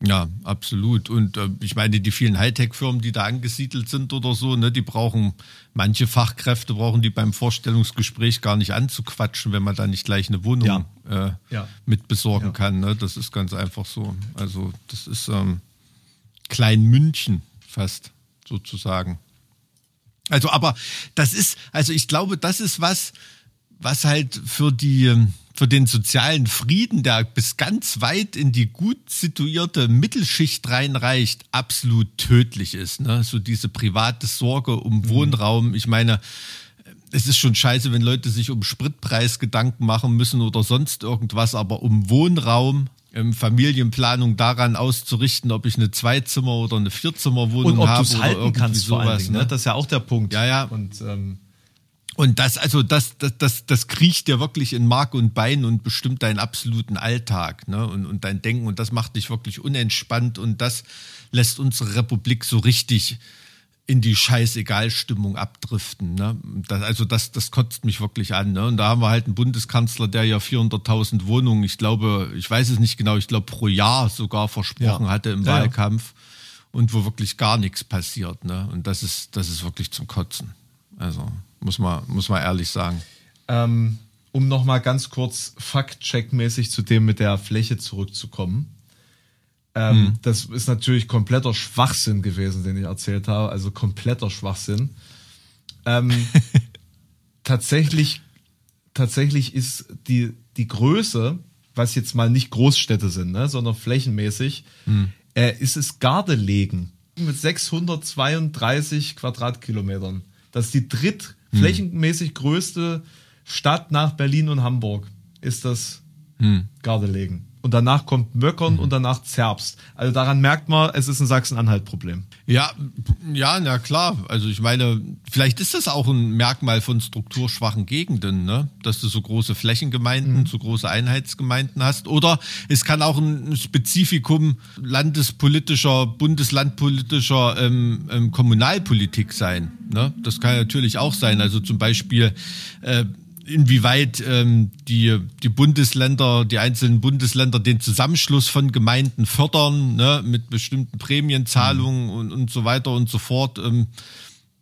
Ja, absolut. Und äh, ich meine, die vielen Hightech-Firmen, die da angesiedelt sind oder so, ne, die brauchen, manche Fachkräfte brauchen die beim Vorstellungsgespräch gar nicht anzuquatschen, wenn man da nicht gleich eine Wohnung Äh, Ja. mit besorgen Ja. kann. Ne? Das ist ganz einfach so. Also das ist ähm, Klein München fast sozusagen. Also, aber das ist, also ich glaube, das ist was, was halt für die, ähm, für den sozialen Frieden, der bis ganz weit in die gut situierte Mittelschicht reinreicht, absolut tödlich ist. Ne? So diese private Sorge um Wohnraum. Ich meine, es ist schon scheiße, wenn Leute sich um Spritpreis Gedanken machen müssen oder sonst irgendwas, aber um Wohnraum, ähm, Familienplanung daran auszurichten, ob ich eine Zweizimmer- oder eine Vierzimmerwohnung Und ob du habe es halten kannst vor allen sowas, Dingen, ne? Das ist ja auch der Punkt. Ja, ja. Und ähm, Und das, also das, das, das, das kriecht dir wirklich in Mark und Bein und bestimmt deinen absoluten Alltag, ne? Und, und dein Denken. Und das macht dich wirklich unentspannt und das lässt unsere Republik so richtig in die Scheißegal-Stimmung abdriften. Ne? Das, also das, das kotzt mich wirklich an. Ne? Und da haben wir halt einen Bundeskanzler, der ja 400.000 Wohnungen, ich glaube, ich weiß es nicht genau, ich glaube pro Jahr sogar versprochen Ja. hatte im Ja, ja. Wahlkampf und wo wirklich gar nichts passiert. Ne? Und das ist, das ist wirklich zum Kotzen. Also muss man, muss man ehrlich sagen. ähm, um nochmal ganz kurz Fact-Check-mäßig zu dem mit der Fläche zurückzukommen. Ähm, Das ist natürlich kompletter Schwachsinn gewesen, den ich erzählt habe. Also kompletter Schwachsinn. Ähm, tatsächlich, tatsächlich ist die, die Größe, was jetzt mal nicht Großstädte sind, ne, sondern flächenmäßig, äh, ist es Gardelegen mit 632 Quadratkilometern. Das ist die dritt flächenmäßig größte Stadt nach Berlin und Hamburg. Ist das Gardelegen. Und danach kommt Möckern und danach Zerbst. Also daran merkt man, es ist ein Sachsen-Anhalt-Problem. Ja, ja, na klar. Also ich meine, vielleicht ist das auch ein Merkmal von strukturschwachen Gegenden, ne? dass du so große Flächengemeinden, so große Einheitsgemeinden hast. Oder es kann auch ein Spezifikum landespolitischer, bundeslandpolitischer ähm, ähm, Kommunalpolitik sein. Ne? Das kann natürlich auch sein. Also zum Beispiel äh, inwieweit ähm, die, die Bundesländer, die einzelnen Bundesländer den Zusammenschluss von Gemeinden fördern, ne, mit bestimmten Prämienzahlungen und, und so weiter und so fort. Ähm,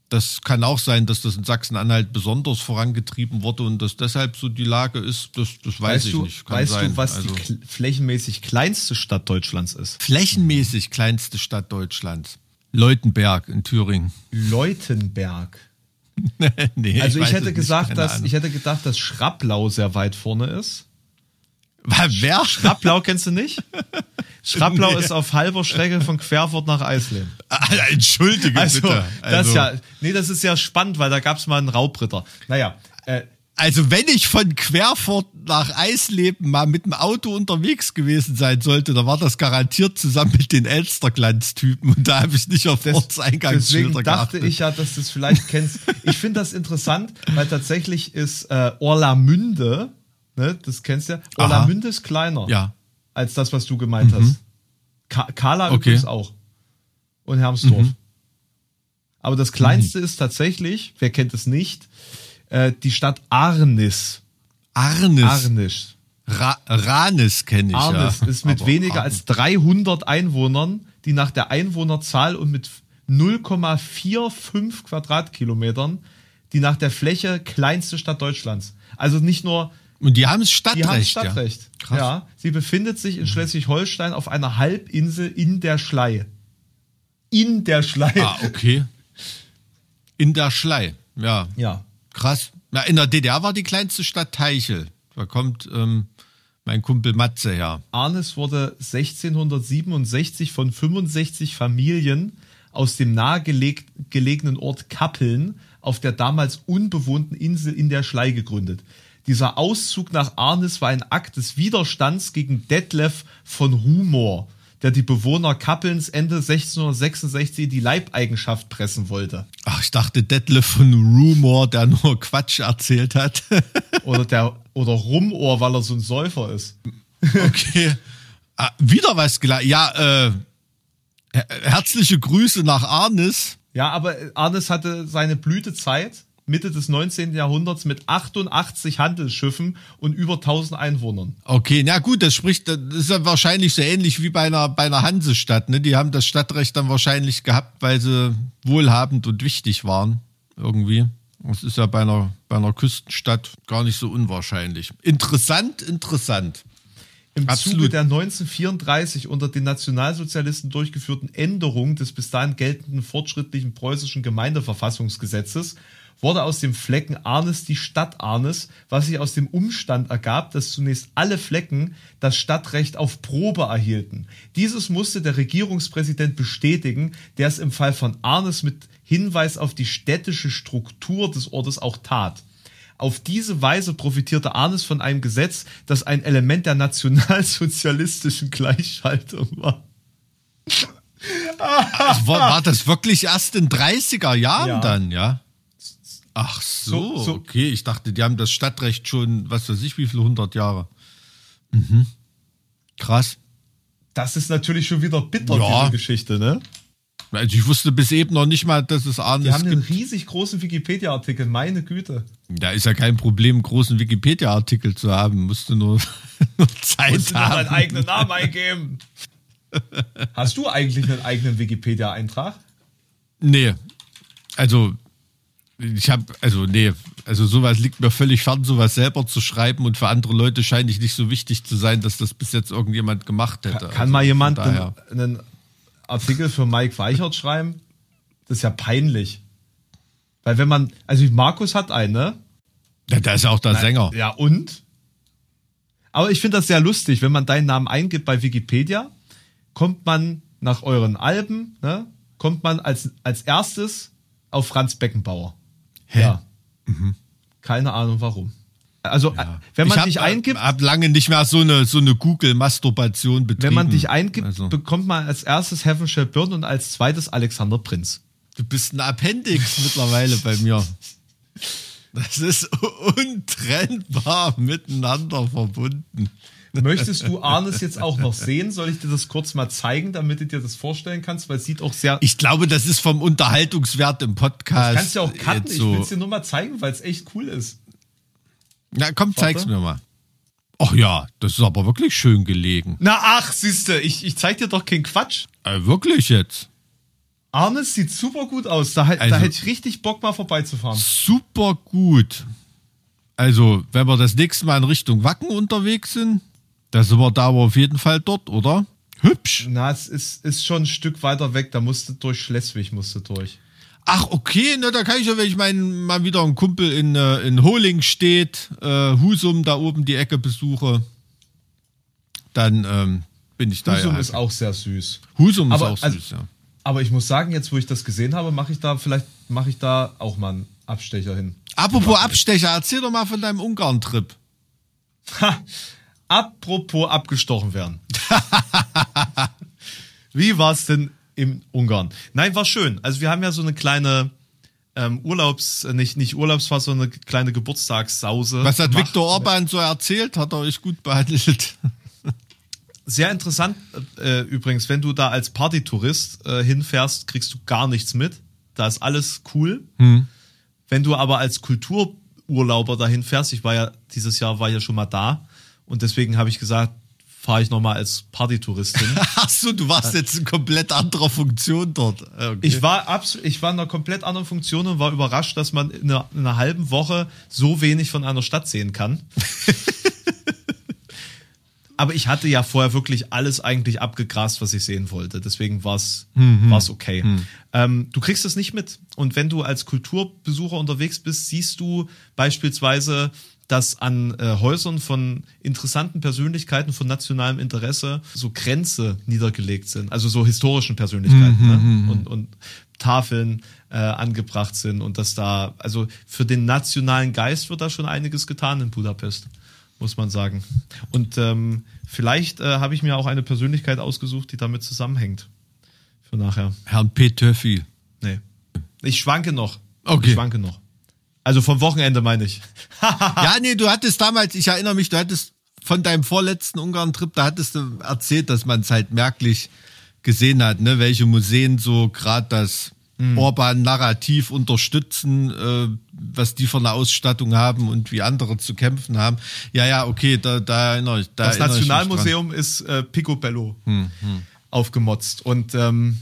das kann auch sein, dass das in Sachsen-Anhalt besonders vorangetrieben wurde und dass deshalb so die Lage ist, das, das weiß Weißt ich du, nicht. Kann weißt sein. du, was also, die flächenmäßig kleinste Stadt Deutschlands ist? flächenmäßig kleinste Stadt Deutschlands? Leutenberg in Thüringen. Leutenberg. nee, Also ich, weiß hätte es nicht, gesagt, keine dass ich hätte gedacht, dass Schrapplau sehr weit vorne ist. Wer? Schrapplau kennst du nicht? Schrapplau Nee. ist auf halber Strecke von Querfurt nach Eisleben. Alter, Entschuldige Also, bitte. das ist ja, nee, das ist ja spannend, weil da gab es mal einen Raubritter. Naja, äh, Also wenn ich von Querfurt nach Eisleben mal mit dem Auto unterwegs gewesen sein sollte, dann war das garantiert zusammen mit den Elsterglanz-Typen und da habe ich nicht auf des, Ortseingangsschilder deswegen dachte geachtet. ich ja, dass du es vielleicht kennst. Ich finde das interessant, weil tatsächlich ist äh, Orlamünde, ne, das kennst du ja, Aha. Orlamünde ist kleiner Ja. als das, was du gemeint hast. Ka Kala Okay. übrigens auch. Und Hermsdorf. Aber das kleinste ist tatsächlich, wer kennt es nicht, äh, die Stadt Arnis. Arnes. Arnis. Ra Ranes kenne ich Arnis ja. ist mit Aber weniger Arnes. als 300 Einwohnern, die nach der Einwohnerzahl und mit 0,45 Quadratkilometern die nach der Fläche kleinste Stadt Deutschlands. Also nicht nur Und die haben es Stadtrecht. die haben Stadtrecht. Ja. Krass. Ja, sie befindet sich in Schleswig-Holstein auf einer Halbinsel in der Schlei. In der Schlei. Ah, okay. In der Schlei. Ja. Ja. Krass. Na, in der DDR war die kleinste Stadt Teichel. Da kommt ähm, mein Kumpel Matze her. Arnes wurde 1667 von 65 Familien aus dem nahegelegenen Ort Kappeln auf der damals unbewohnten Insel in der Schlei gegründet. Dieser Auszug nach Arnes war ein Akt des Widerstands gegen Detlef von Humor, der die Bewohner Kappelns Ende 1666 in die Leibeigenschaft pressen wollte. Ach, ich dachte Detlef von Rumor, der nur Quatsch erzählt hat. Oder der oder Rumohr, weil er so ein Säufer ist. okay. Ah, wieder was gelernt. Ja, äh, her- herzliche Grüße nach Arnis. Ja, aber Arnes hatte seine Blütezeit Mitte des 19. Jahrhunderts mit 88 Handelsschiffen und über 1000 Einwohnern. Okay, na gut, das spricht, das ist ja wahrscheinlich so ähnlich wie bei einer, bei einer Hansestadt, ne? Die haben das Stadtrecht dann wahrscheinlich gehabt, weil sie wohlhabend und wichtig waren. Irgendwie. Das ist ja bei einer, bei einer Küstenstadt gar nicht so unwahrscheinlich. Interessant, interessant. Im Absolut. Zuge der 1934 unter den Nationalsozialisten durchgeführten Änderung des bis dahin geltenden fortschrittlichen preußischen Gemeindeverfassungsgesetzes wurde aus dem Flecken Arnes die Stadt Arnes, was sich aus dem Umstand ergab, dass zunächst alle Flecken das Stadtrecht auf Probe erhielten. Dieses musste der Regierungspräsident bestätigen, der es im Fall von Arnes mit Hinweis auf die städtische Struktur des Ortes auch tat. Auf diese Weise profitierte Arnes von einem Gesetz, das ein Element der nationalsozialistischen Gleichschaltung war. Also war, war das wirklich erst in 30er Jahren Ja. dann, ja? Ach so, So- so- okay. Ich dachte, die haben das Stadtrecht schon, was weiß ich, wie viele hundert Jahre. Mhm. Krass. Das ist natürlich schon wieder bitter, Ja. diese Geschichte, ne? Also ich wusste bis eben noch nicht mal, dass es Die Arnes haben einen gibt. riesig großen Wikipedia-Artikel, meine Güte. Da ist ja kein Problem, einen großen Wikipedia-Artikel zu haben. Musst du nur, nur Zeit Musst du noch deinen haben. eigenen Namen eingeben. Hast du eigentlich einen eigenen Wikipedia-Eintrag? Nee. Also, ich habe, also nee, also sowas liegt mir völlig fern, sowas selber zu schreiben und für andere Leute scheint ich nicht so wichtig zu sein, dass das bis jetzt irgendjemand gemacht hätte. Kann also mal jemand einen, einen Artikel für Mike Weichert schreiben? Das ist ja peinlich. Weil wenn man, also Markus hat einen, ne? Ja, da ist ja auch der Sänger. Ja, und? Aber ich finde das sehr lustig, wenn man deinen Namen eingibt bei Wikipedia, kommt man nach euren Alben, ne, kommt man als, als erstes auf Franz Beckenbauer. Hä? Ja. Keine Ahnung warum. Also, äh, wenn man ich hab, dich eingibt, hab lange nicht mehr so eine, so eine Google-Masturbation betrieben. wenn man dich eingibt, Also, bekommt man als erstes Heaven Shall Burn und als zweites Alexander Prinz. du bist ein Appendix mittlerweile bei mir. Das ist untrennbar miteinander verbunden. Möchtest du Arnes jetzt auch noch sehen? Soll ich dir das kurz mal zeigen, damit du dir das vorstellen kannst? Weil es sieht auch sehr. Ich glaube, das ist vom Unterhaltungswert im Podcast. Du kannst ja auch cutten. jetzt Ich so. will es dir nur mal zeigen, weil es echt cool ist. Na komm, zeig's Warte. mir mal. Ach ja, das ist aber wirklich schön gelegen. Na ach, siehste, ich, ich zeig dir doch keinen Quatsch. Äh, wirklich jetzt. Arnes sieht super gut aus. Da, hätt- da Also- hätte ich richtig Bock, mal vorbeizufahren. Super gut. Also, wenn wir das nächste Mal in Richtung Wacken unterwegs sind, da sind wir da aber auf jeden Fall dort, oder? Hübsch. Na, es ist, ist schon ein Stück weiter weg, da musste durch Schleswig musste durch. Ach, okay, na, da kann ich ja, wenn ich meinen mal wieder einen Kumpel in, äh, in Holing steht, äh, Husum da oben die Ecke besuche, dann ähm, bin ich da Husum ja. ist auch sehr süß. Husum Aber, ist auch also- süß, ja. Aber ich muss sagen, jetzt wo ich das gesehen habe, mache ich da vielleicht mache ich da auch mal einen Abstecher hin. Apropos Abstecher, erzähl doch mal von deinem Ungarn-Trip. Apropos abgestochen werden. Wie war es denn im Ungarn? Nein, war schön. Also wir haben ja so eine kleine ähm, Urlaubs, nicht, nicht Urlaubsfahrt, sondern eine kleine Geburtstagssause. Was hat gemacht. Viktor Orban so erzählt? Hat er euch gut behandelt? Sehr interessant äh, übrigens, wenn du da als Partytourist äh, hinfährst, kriegst du gar nichts mit. Da ist alles cool. Wenn du aber als Kultururlauber dahin fährst, ich war ja dieses Jahr war ja schon mal da und deswegen habe ich gesagt, fahre ich nochmal als Partytourist hin. Ach so, du warst jetzt in komplett anderer Funktion dort. Okay. Ich war absolut, ich war in einer komplett anderen Funktion und war überrascht, dass man in einer, in einer halben Woche so wenig von einer Stadt sehen kann. Aber ich hatte ja vorher wirklich alles eigentlich abgegrast, was ich sehen wollte. Deswegen war es war's okay. Ähm, du kriegst es nicht mit. Und wenn du als Kulturbesucher unterwegs bist, siehst du beispielsweise, dass an äh, Häusern von interessanten Persönlichkeiten von nationalem Interesse so Grenze niedergelegt sind. Also so historischen Persönlichkeiten. ne? und, und Tafeln äh, angebracht sind und dass da, also für den nationalen Geist wird da schon einiges getan in Budapest, muss man sagen. Und ähm, vielleicht äh, habe ich mir auch eine Persönlichkeit ausgesucht, die damit zusammenhängt. Für nachher. Herrn Petöffi. Nee. Ich schwanke noch. Okay. Ich schwanke noch. Also vom Wochenende meine ich. Ja, nee, du hattest damals, ich erinnere mich, du hattest von deinem vorletzten Ungarn-Trip, da hattest du erzählt, dass man es halt merklich gesehen hat, ne, welche Museen so gerade das Orban-Narrativ unterstützen, äh, was die für eine Ausstattung haben und wie andere zu kämpfen haben. Ja, ja, okay, da, da erinnere ich. Da Das erinnere ich. Nationalmuseum ist äh, Picobello aufgemotzt. Und ähm,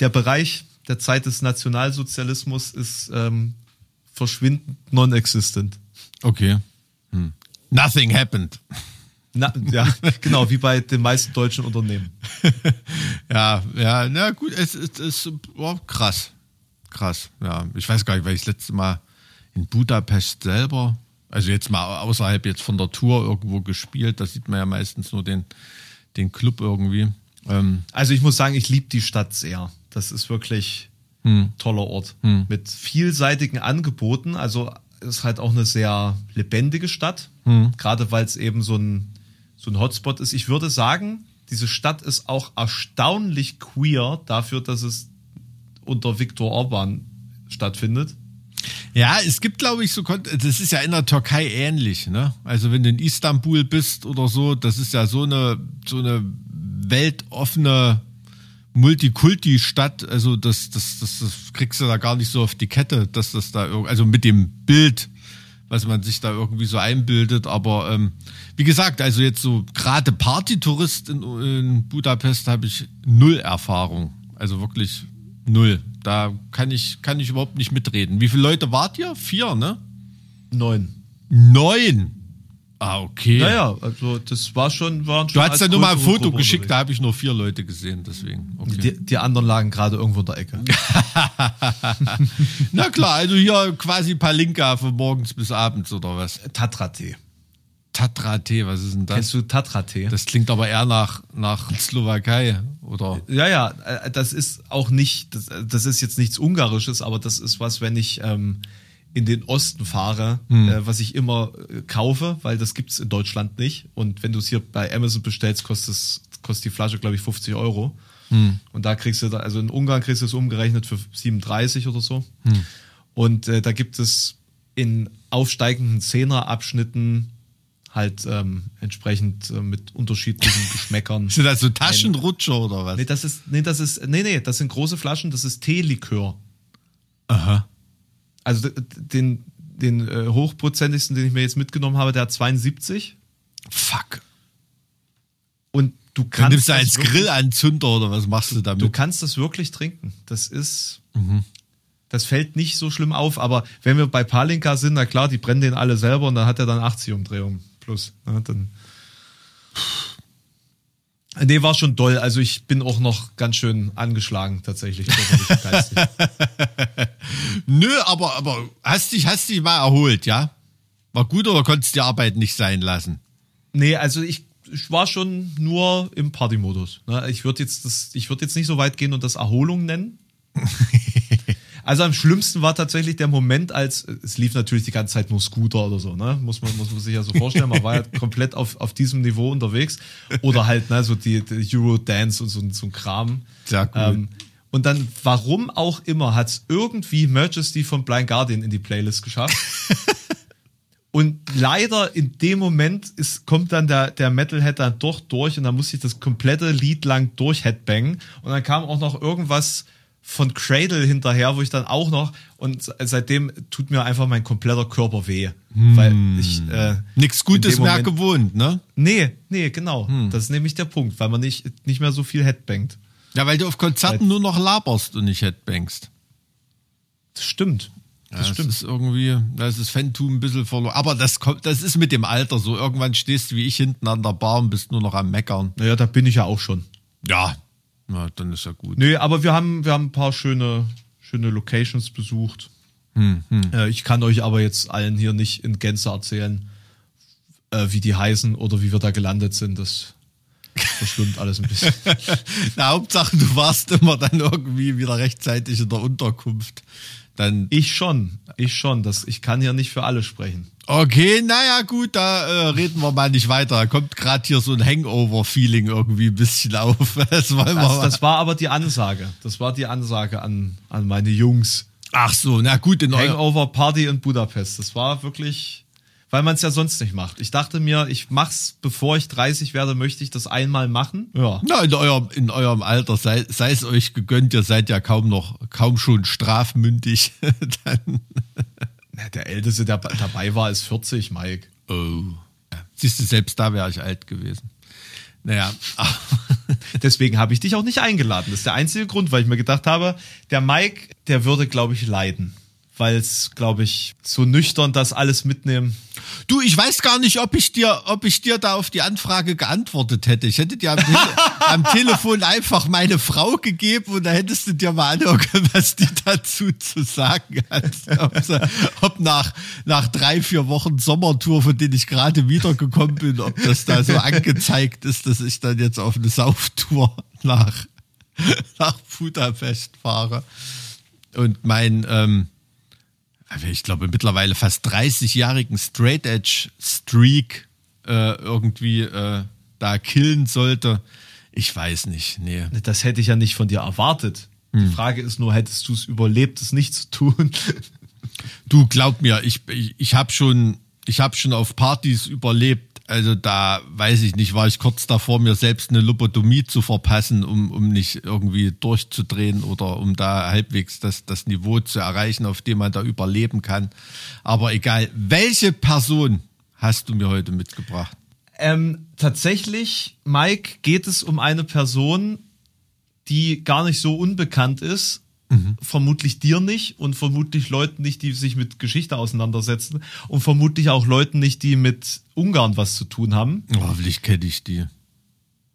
der Bereich der Zeit des Nationalsozialismus ist ähm, verschwindend non-existent. Okay. Hm. Nothing happened. Na, ja, genau, wie bei den meisten deutschen Unternehmen. Ja, ja, na gut, es ist, oh, krass. Krass, ja. Ich weiß gar nicht, weil ich das letzte Mal in Budapest selber, also jetzt mal außerhalb jetzt von der Tour irgendwo gespielt, da sieht man ja meistens nur den, den Club irgendwie. Ähm, Also ich muss sagen, ich liebe die Stadt sehr. Das ist wirklich ein toller Ort. Mit vielseitigen Angeboten. Also ist halt auch eine sehr lebendige Stadt. Gerade weil es eben so ein, so ein Hotspot ist. Ich würde sagen, diese Stadt ist auch erstaunlich queer dafür, dass es unter Viktor Orban stattfindet. Ja, es gibt, glaube ich, so, das ist ja in der Türkei ähnlich, ne? Also wenn du in Istanbul bist oder so, das ist ja so eine, so eine weltoffene Multikulti-Stadt, also das, das, das, das kriegst du da gar nicht so auf die Kette, dass das da also mit dem Bild, was man sich da irgendwie so einbildet, aber ähm, wie gesagt, also jetzt so gerade Partytourist in, in Budapest habe ich null Erfahrung, also wirklich null. Da kann ich, kann ich überhaupt nicht mitreden. Wie viele Leute wart ihr? Vier, ne? Neun. Neun. Ah, okay. Naja, also das war schon. Waren Du schon hast als ja nur mal ein Foto Gruppe geschickt, unterwegs. da habe ich nur vier Leute gesehen, deswegen. Okay. Die, die anderen lagen gerade irgendwo in der Ecke. Na klar, also hier quasi Palinka von morgens bis abends oder was? Tatra-Tee. Tatra-Tee, was ist denn das? Kennst du Tatra-Tee? Das klingt aber eher nach, nach Slowakei, oder? Ja, ja, äh, das ist auch nicht, das, das ist jetzt nichts Ungarisches, aber das ist was, wenn ich ähm, in den Osten fahre, äh, was ich immer äh, kaufe, weil das gibt's in Deutschland nicht. Und wenn du es hier bei Amazon bestellst, kostet, es, kostet die Flasche, glaube ich, 50 Euro. Und da kriegst du, da, also in Ungarn kriegst du es umgerechnet für 37 oder so. Und äh, da gibt es in aufsteigenden Zehnerabschnitten halt ähm, entsprechend äh, mit unterschiedlichen Geschmäckern. Sind das so Taschenrutscher oder was? Nee, das ist, nee, das ist, nee, nee, das sind große Flaschen, das ist Teelikör. Aha. Also den, den äh, hochprozentigsten, den ich mir jetzt mitgenommen habe, der hat 72. Fuck. Und du Dann kannst, nimmst du als wirklich, Grillanzünder oder was machst du damit? du kannst das wirklich trinken. Das ist, Mhm. das fällt nicht so schlimm auf. Aber wenn wir bei Palinka sind, na klar, die brennen den alle selber und dann hat er dann 80 Umdrehungen plus. Ja, dann, Nee, war schon doll. Also ich bin auch noch ganz schön angeschlagen, tatsächlich. Nö, aber, aber hast dich, hast dich mal erholt, ja? War gut oder konntest die Arbeit nicht sein lassen? nee, also ich, ich war schon nur im Partymodus. Ne? Ich würde jetzt, das- ich würd jetzt nicht so weit gehen und das Erholung nennen. Also am schlimmsten war tatsächlich der Moment, als es lief natürlich die ganze Zeit nur Scooter oder so, ne? Muss man, muss man sich ja so vorstellen. Man war ja komplett auf, auf diesem Niveau unterwegs. Oder halt, ne, so die, die Euro-Dance und so, so ein Kram. Sehr cool. Ähm, und dann, warum auch immer, hat es irgendwie Majesty von Blind Guardian in die Playlist geschafft. Und leider in dem Moment ist, kommt dann der, der Metalhead dann doch durch und dann musste ich das komplette Lied lang durch Headbangen. Und dann kam auch noch irgendwas von Cradle hinterher, wo ich dann auch noch, und seitdem tut mir einfach mein kompletter Körper weh. Weil ich, äh, in Gutes mehr Moment- gewohnt, ne? Nee, nee, genau. Das ist nämlich der Punkt, weil man nicht, nicht mehr so viel Headbangt. Ja, weil du auf Konzerten nur noch laberst und nicht headbangst. Das stimmt. Das Das stimmt. ist irgendwie, da ist das Fantum ein bisschen verloren. Aber das kommt, das ist mit dem Alter so. Irgendwann stehst du wie ich hinten an der Bar und bist nur noch am Meckern. Naja, da bin ich ja auch schon. Ja. Na, dann ist ja gut. Nee, aber wir haben, wir haben ein paar schöne, schöne Locations besucht. Äh, ich kann euch aber jetzt allen hier nicht in Gänze erzählen, äh, wie die heißen oder wie wir da gelandet sind. Das verschwimmt alles ein bisschen. Na, Hauptsache, du warst immer dann irgendwie wieder rechtzeitig in der Unterkunft. Dann, Ich schon, ich schon. Das, ich kann hier nicht für alle sprechen. Okay, naja, gut, da äh, reden wir mal nicht weiter. Da kommt gerade hier so ein Hangover-Feeling irgendwie ein bisschen auf. Das wollen wir Das, das war aber die Ansage. Das war die Ansage an, an meine Jungs. Ach so, na gut, in. Hangover Party in Budapest. Das war wirklich, weil man es ja sonst nicht macht. Ich dachte mir, ich mach's, bevor ich 30 werde, möchte ich das einmal machen. Ja. Na, in eurem, in eurem Alter sei, sei es euch gegönnt, ihr seid ja kaum noch, kaum schon strafmündig. Dann, Na, Der Älteste, der dabei war, ist 40, Mike. oh. Siehst du, selbst da wäre ich alt gewesen. Naja, Deswegen habe ich dich auch nicht eingeladen. Das ist der einzige Grund, weil ich mir gedacht habe, der Mike, der würde, glaube ich, leiden. Weil es, glaube ich, so nüchtern das alles mitnehmen. du, ich weiß gar nicht, ob ich dir, ob ich dir da auf die Anfrage geantwortet hätte. Ich hätte dir am, Tele am Telefon einfach meine Frau gegeben und da hättest du dir mal anhören können, was die dazu zu sagen hat. Ob, sie, ob nach, nach drei, vier Wochen Sommertour, von denen ich gerade wiedergekommen bin, ob das da so angezeigt ist, dass ich dann jetzt auf eine Sauftour nach, nach Budapest fahre. Und mein, ähm, ich glaube, mittlerweile fast 30-jährigen Straight Edge Streak äh, irgendwie äh, da killen sollte. Ich weiß nicht, nee. Das hätte ich ja nicht von dir erwartet. Die Frage ist nur, hättest du es überlebt, es nicht zu tun? Du glaub mir, ich, ich, ich habe schon, ich habe schon auf Partys überlebt. Also da weiß ich nicht, war ich kurz davor, mir selbst eine Lobotomie zu verpassen, um, um nicht irgendwie durchzudrehen oder um da halbwegs das, das Niveau zu erreichen, auf dem man da überleben kann. Aber egal, welche Person hast du mir heute mitgebracht? Ähm, tatsächlich, Mike, geht es um eine Person, die gar nicht so unbekannt ist. Vermutlich dir nicht und vermutlich Leuten nicht, die sich mit Geschichte auseinandersetzen und vermutlich auch Leuten nicht, die mit Ungarn was zu tun haben. Oh, hoffentlich kenne ich die.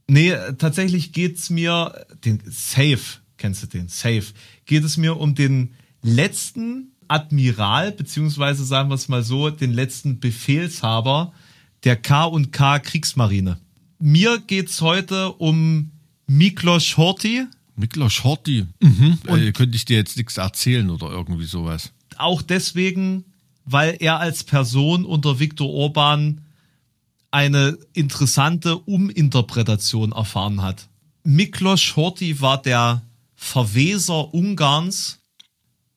Nee, tatsächlich geht's mir, den Safe, kennst du den? Safe. Geht es mir um den letzten Admiral, beziehungsweise sagen wir es mal so, den letzten Befehlshaber der K&K Kriegsmarine. Mir geht's heute um Miklos Horthy, Miklos Horthy. Mhm. Äh, könnte ich dir jetzt nichts erzählen oder irgendwie sowas. auch deswegen, weil er als Person unter Viktor Orban eine interessante Uminterpretation erfahren hat. Miklos Horthy war der Verweser Ungarns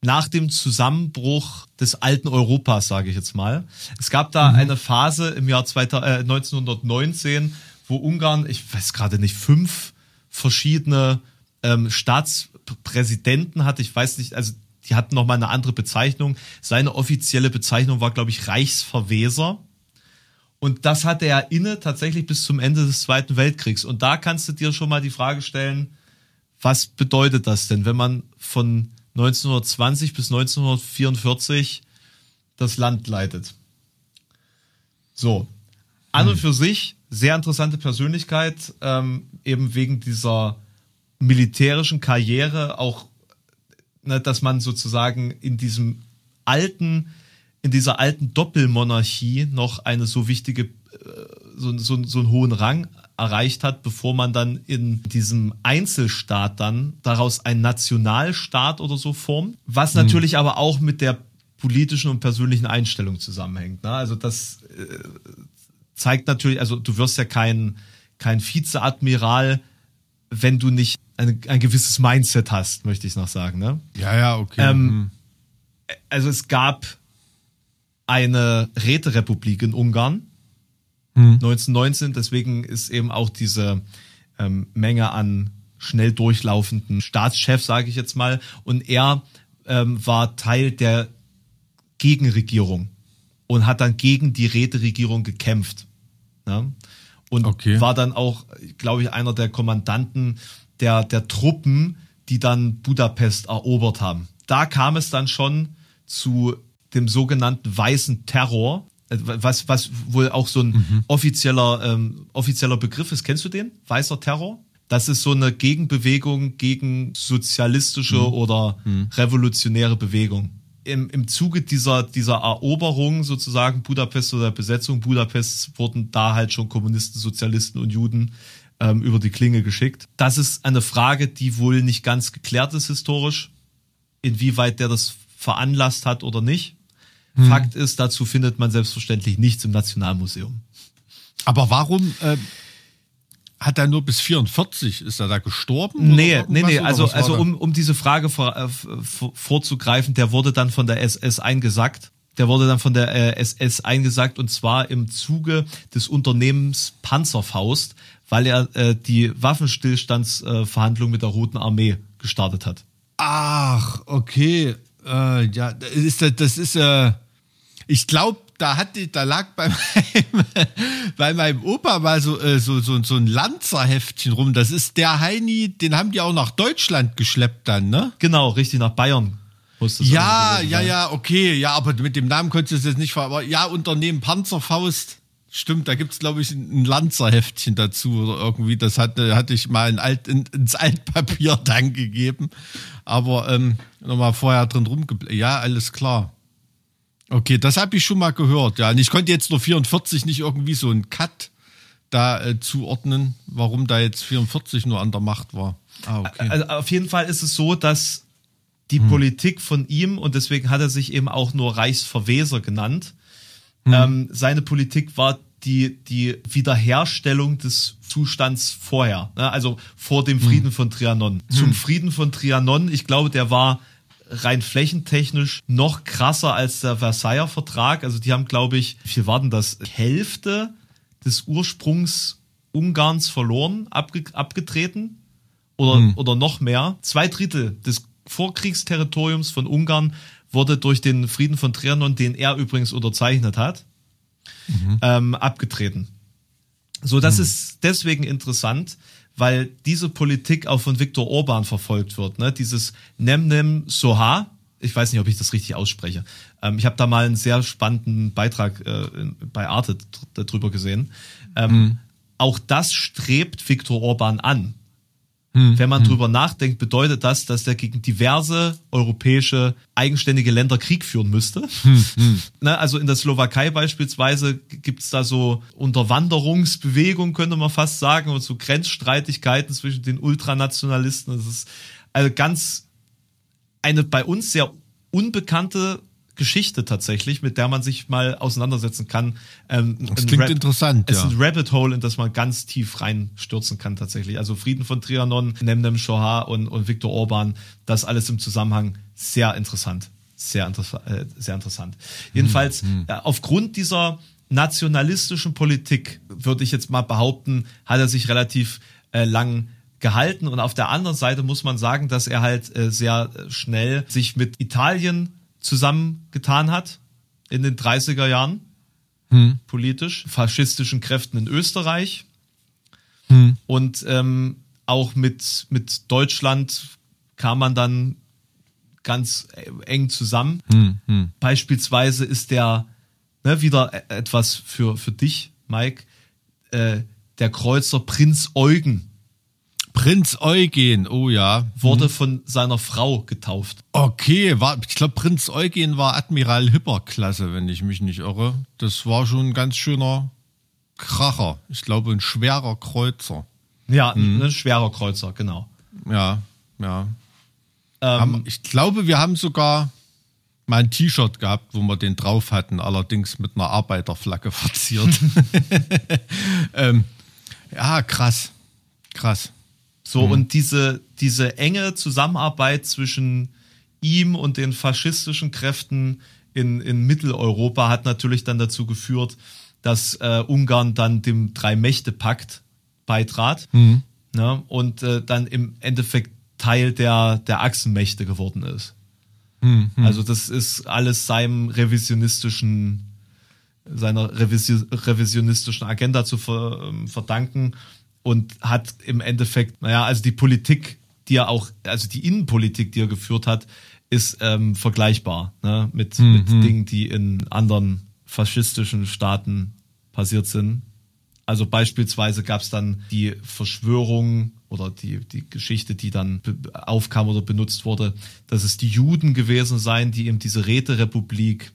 nach dem Zusammenbruch des alten Europas, sage ich jetzt mal. Es gab da eine Phase im Jahr 2000, äh, 1919, wo Ungarn, ich weiß gerade nicht, fünf verschiedene ähm, Staatspräsidenten hatte. Ich weiß nicht, also die hatten noch mal eine andere Bezeichnung. Seine offizielle Bezeichnung war, glaube ich, Reichsverweser. Und das hatte er inne tatsächlich bis zum Ende des Zweiten Weltkriegs. Und da kannst du dir schon mal die Frage stellen, was bedeutet das denn, wenn man von 1920 bis 1944 das Land leitet? So. an und für sich sehr interessante Persönlichkeit, ähm, eben wegen dieser militärischen Karriere, auch, ne, dass man sozusagen in diesem alten, in dieser alten Doppelmonarchie noch eine so wichtige, äh, so, so, so einen hohen Rang erreicht hat, bevor man dann in diesem Einzelstaat dann daraus ein Nationalstaat oder so formt, was natürlich aber auch mit der politischen und persönlichen Einstellung zusammenhängt. Ne? Also das äh, zeigt natürlich, also du wirst ja kein, kein Vizeadmiral, wenn du nicht ein, ein gewisses Mindset hast, möchte ich noch sagen. Ne? Ja, ja, okay. Ähm, Hm. Also es gab eine Räterepublik in Ungarn, Hm. 1919, deswegen ist eben auch diese ähm, Menge an schnell durchlaufenden Staatschefs, sage ich jetzt mal, und er ähm, war Teil der Gegenregierung und hat dann gegen die Räteregierung gekämpft. Ja? Und Okay. war dann auch, glaube ich, einer der Kommandanten der, der Truppen, die dann Budapest erobert haben. Da kam es dann schon zu dem sogenannten weißen Terror, äh, was, was wohl auch so ein offizieller, ähm, offizieller Begriff ist. Kennst du den? Weißer Terror? Das ist so eine Gegenbewegung gegen sozialistische oder revolutionäre Bewegung. Im, Im Zuge dieser, dieser Eroberung sozusagen Budapest oder der Besetzung Budapests wurden da halt schon Kommunisten, Sozialisten und Juden ähm, über die Klinge geschickt. Das ist eine Frage, die wohl nicht ganz geklärt ist historisch, inwieweit der das veranlasst hat oder nicht. Fakt ist, dazu findet man selbstverständlich nichts im Nationalmuseum. Aber warum äh, hat er nur bis 44? Ist er da gestorben? Nee, nee, nee, also, also um, um diese Frage vor, äh, vor, vorzugreifen, der wurde dann von der SS eingesackt. Der wurde dann von der äh, SS eingesackt und zwar im Zuge des Unternehmens Panzerfaust, weil er äh, die Waffenstillstandsverhandlung Verhandlung mit der Roten Armee gestartet hat. Ach, okay. Äh, ja, das ist, das ist äh, ich glaube, da hat die, da lag bei meinem, bei meinem Opa mal so, äh, so, so, so ein Lanzerheftchen rum. Das ist der Heini, den haben die auch nach Deutschland geschleppt dann, ne? Genau, richtig nach Bayern. Ja, ja, ja, okay, ja, aber mit dem Namen konntest du es jetzt nicht ver... Aber ja, Unternehmen Panzerfaust, stimmt, da gibt's glaube ich, ein Lanzerheftchen dazu oder irgendwie. Das hatte, hatte ich mal in Alt, in, ins Altpapier dann gegeben. Aber ähm, nochmal vorher drin rumgeblättert. Ja, alles klar. Okay, das habe ich schon mal gehört. Ja, und ich konnte jetzt nur 44 nicht irgendwie so einen Cut da äh, zuordnen, warum da jetzt 44 nur an der Macht war. Ah, okay. Also auf jeden Fall ist es so, dass die Politik von ihm, und deswegen hat er sich eben auch nur Reichsverweser genannt, ähm, seine Politik war die, die Wiederherstellung des Zustands vorher, ne? also vor dem Frieden von Trianon. Zum Frieden von Trianon, ich glaube, der war rein flächentechnisch noch krasser als der Versailler Vertrag. Also die haben, glaube ich, wie viel war denn das? Hälfte des Ursprungs Ungarns verloren, abge abgetreten oder, oder noch mehr. Zwei Drittel des Vorkriegsterritoriums von Ungarn wurde durch den Frieden von Trianon, den er übrigens unterzeichnet hat, ähm, abgetreten. So, das ist deswegen interessant, weil diese Politik auch von Viktor Orban verfolgt wird. Ne? Dieses Nemnem Soha, ich weiß nicht, ob ich das richtig ausspreche. Ähm, ich habe da mal einen sehr spannenden Beitrag äh, bei Arte darüber gesehen. Ähm, Auch das strebt Viktor Orban an. Wenn man drüber nachdenkt, bedeutet das, dass der gegen diverse europäische eigenständige Länder Krieg führen müsste. Ne, also in der Slowakei beispielsweise gibt's da so Unterwanderungsbewegungen, könnte man fast sagen, und so Grenzstreitigkeiten zwischen den Ultranationalisten. Das ist also ganz eine bei uns sehr unbekannte Geschichte tatsächlich, mit der man sich mal auseinandersetzen kann. Ähm, Das klingt Rap- interessant, Es ja. ist ein Rabbit Hole, in das man ganz tief reinstürzen kann tatsächlich. Also Frieden von Trianon, Nemnem Shoha und, und Viktor Orban, das alles im Zusammenhang sehr interessant. Sehr, interessa äh, sehr interessant. Jedenfalls, äh, aufgrund dieser nationalistischen Politik, würde ich jetzt mal behaupten, hat er sich relativ äh, lang gehalten. Und auf der anderen Seite muss man sagen, dass er halt äh, sehr äh, schnell sich mit Italien zusammengetan hat in den 30er Jahren politisch, faschistischen Kräften in Österreich. Und ähm, auch mit, mit Deutschland kam man dann ganz eng zusammen. Beispielsweise ist der, ne, wieder e- etwas für, für dich, Mike, äh, der Kreuzer Prinz Eugen Prinz Eugen, oh ja. wurde von seiner Frau getauft. Okay, war, ich glaube, Prinz Eugen war Admiral Hipper-Klasse, wenn ich mich nicht irre. Das war schon ein ganz schöner Kracher. Ich glaube, ein schwerer Kreuzer. Ja, ein schwerer Kreuzer, genau. Ja, ja. Ähm, ich glaube, wir haben sogar mal ein T-Shirt gehabt, wo wir den drauf hatten, allerdings mit einer Arbeiterflagge verziert. ähm, ja, krass. Krass. So, und diese, diese enge Zusammenarbeit zwischen ihm und den faschistischen Kräften in, in Mitteleuropa hat natürlich dann dazu geführt, dass äh, Ungarn dann dem Drei-Mächte-Pakt beitrat ne, und äh, dann im Endeffekt Teil der, der Achsenmächte geworden ist. Also das ist alles seinem revisionistischen, seiner Revisi- revisionistischen Agenda zu ver, ähm, verdanken und hat im Endeffekt, naja, also die Politik, die er auch, also die Innenpolitik, die er geführt hat, ist ähm, vergleichbar ne, mit, mit Dingen, die in anderen faschistischen Staaten passiert sind. Also beispielsweise gab es dann die Verschwörung oder die, die Geschichte, die dann aufkam oder benutzt wurde, dass es die Juden gewesen seien, die eben diese Räterepublik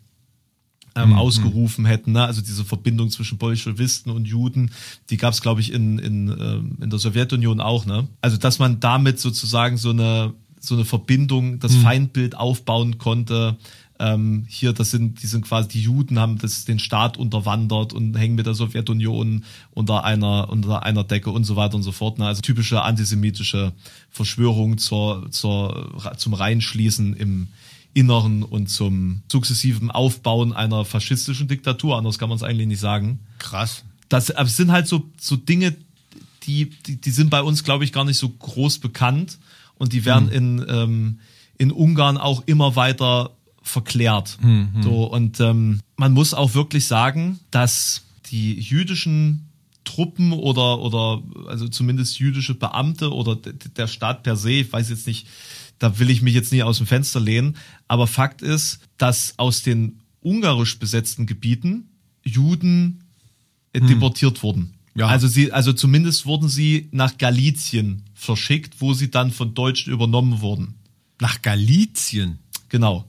ähm, ausgerufen hätten. Ne? Also diese Verbindung zwischen Bolschewisten und Juden, die gab es, glaube ich, in, in, ähm, in der Sowjetunion auch. Ne? Also dass man damit sozusagen so eine, so eine Verbindung, das Feindbild aufbauen konnte. Ähm, hier, das sind, die sind quasi, die Juden haben das, den Staat unterwandert und hängen mit der Sowjetunion unter einer, unter einer Decke und so weiter und so fort. Ne? Also typische antisemitische Verschwörung zur, zur, zum Reinschließen im Inneren und zum sukzessiven Aufbauen einer faschistischen Diktatur. Anders kann man es eigentlich nicht sagen. Krass. Das, aber es sind halt so, so Dinge, die, die, die sind bei uns, glaube ich, gar nicht so groß bekannt und die werden in, ähm, in Ungarn auch immer weiter verklärt. So, und ähm, man muss auch wirklich sagen, dass die jüdischen Truppen oder, oder also zumindest jüdische Beamte oder der Staat per se, ich weiß jetzt nicht, da will ich mich jetzt nie aus dem Fenster lehnen, aber Fakt ist, dass aus den ungarisch besetzten Gebieten Juden äh, deportiert wurden. Ja. Also sie, also zumindest wurden sie nach Galizien verschickt, wo sie dann von Deutschen übernommen wurden. Nach Galizien. Genau.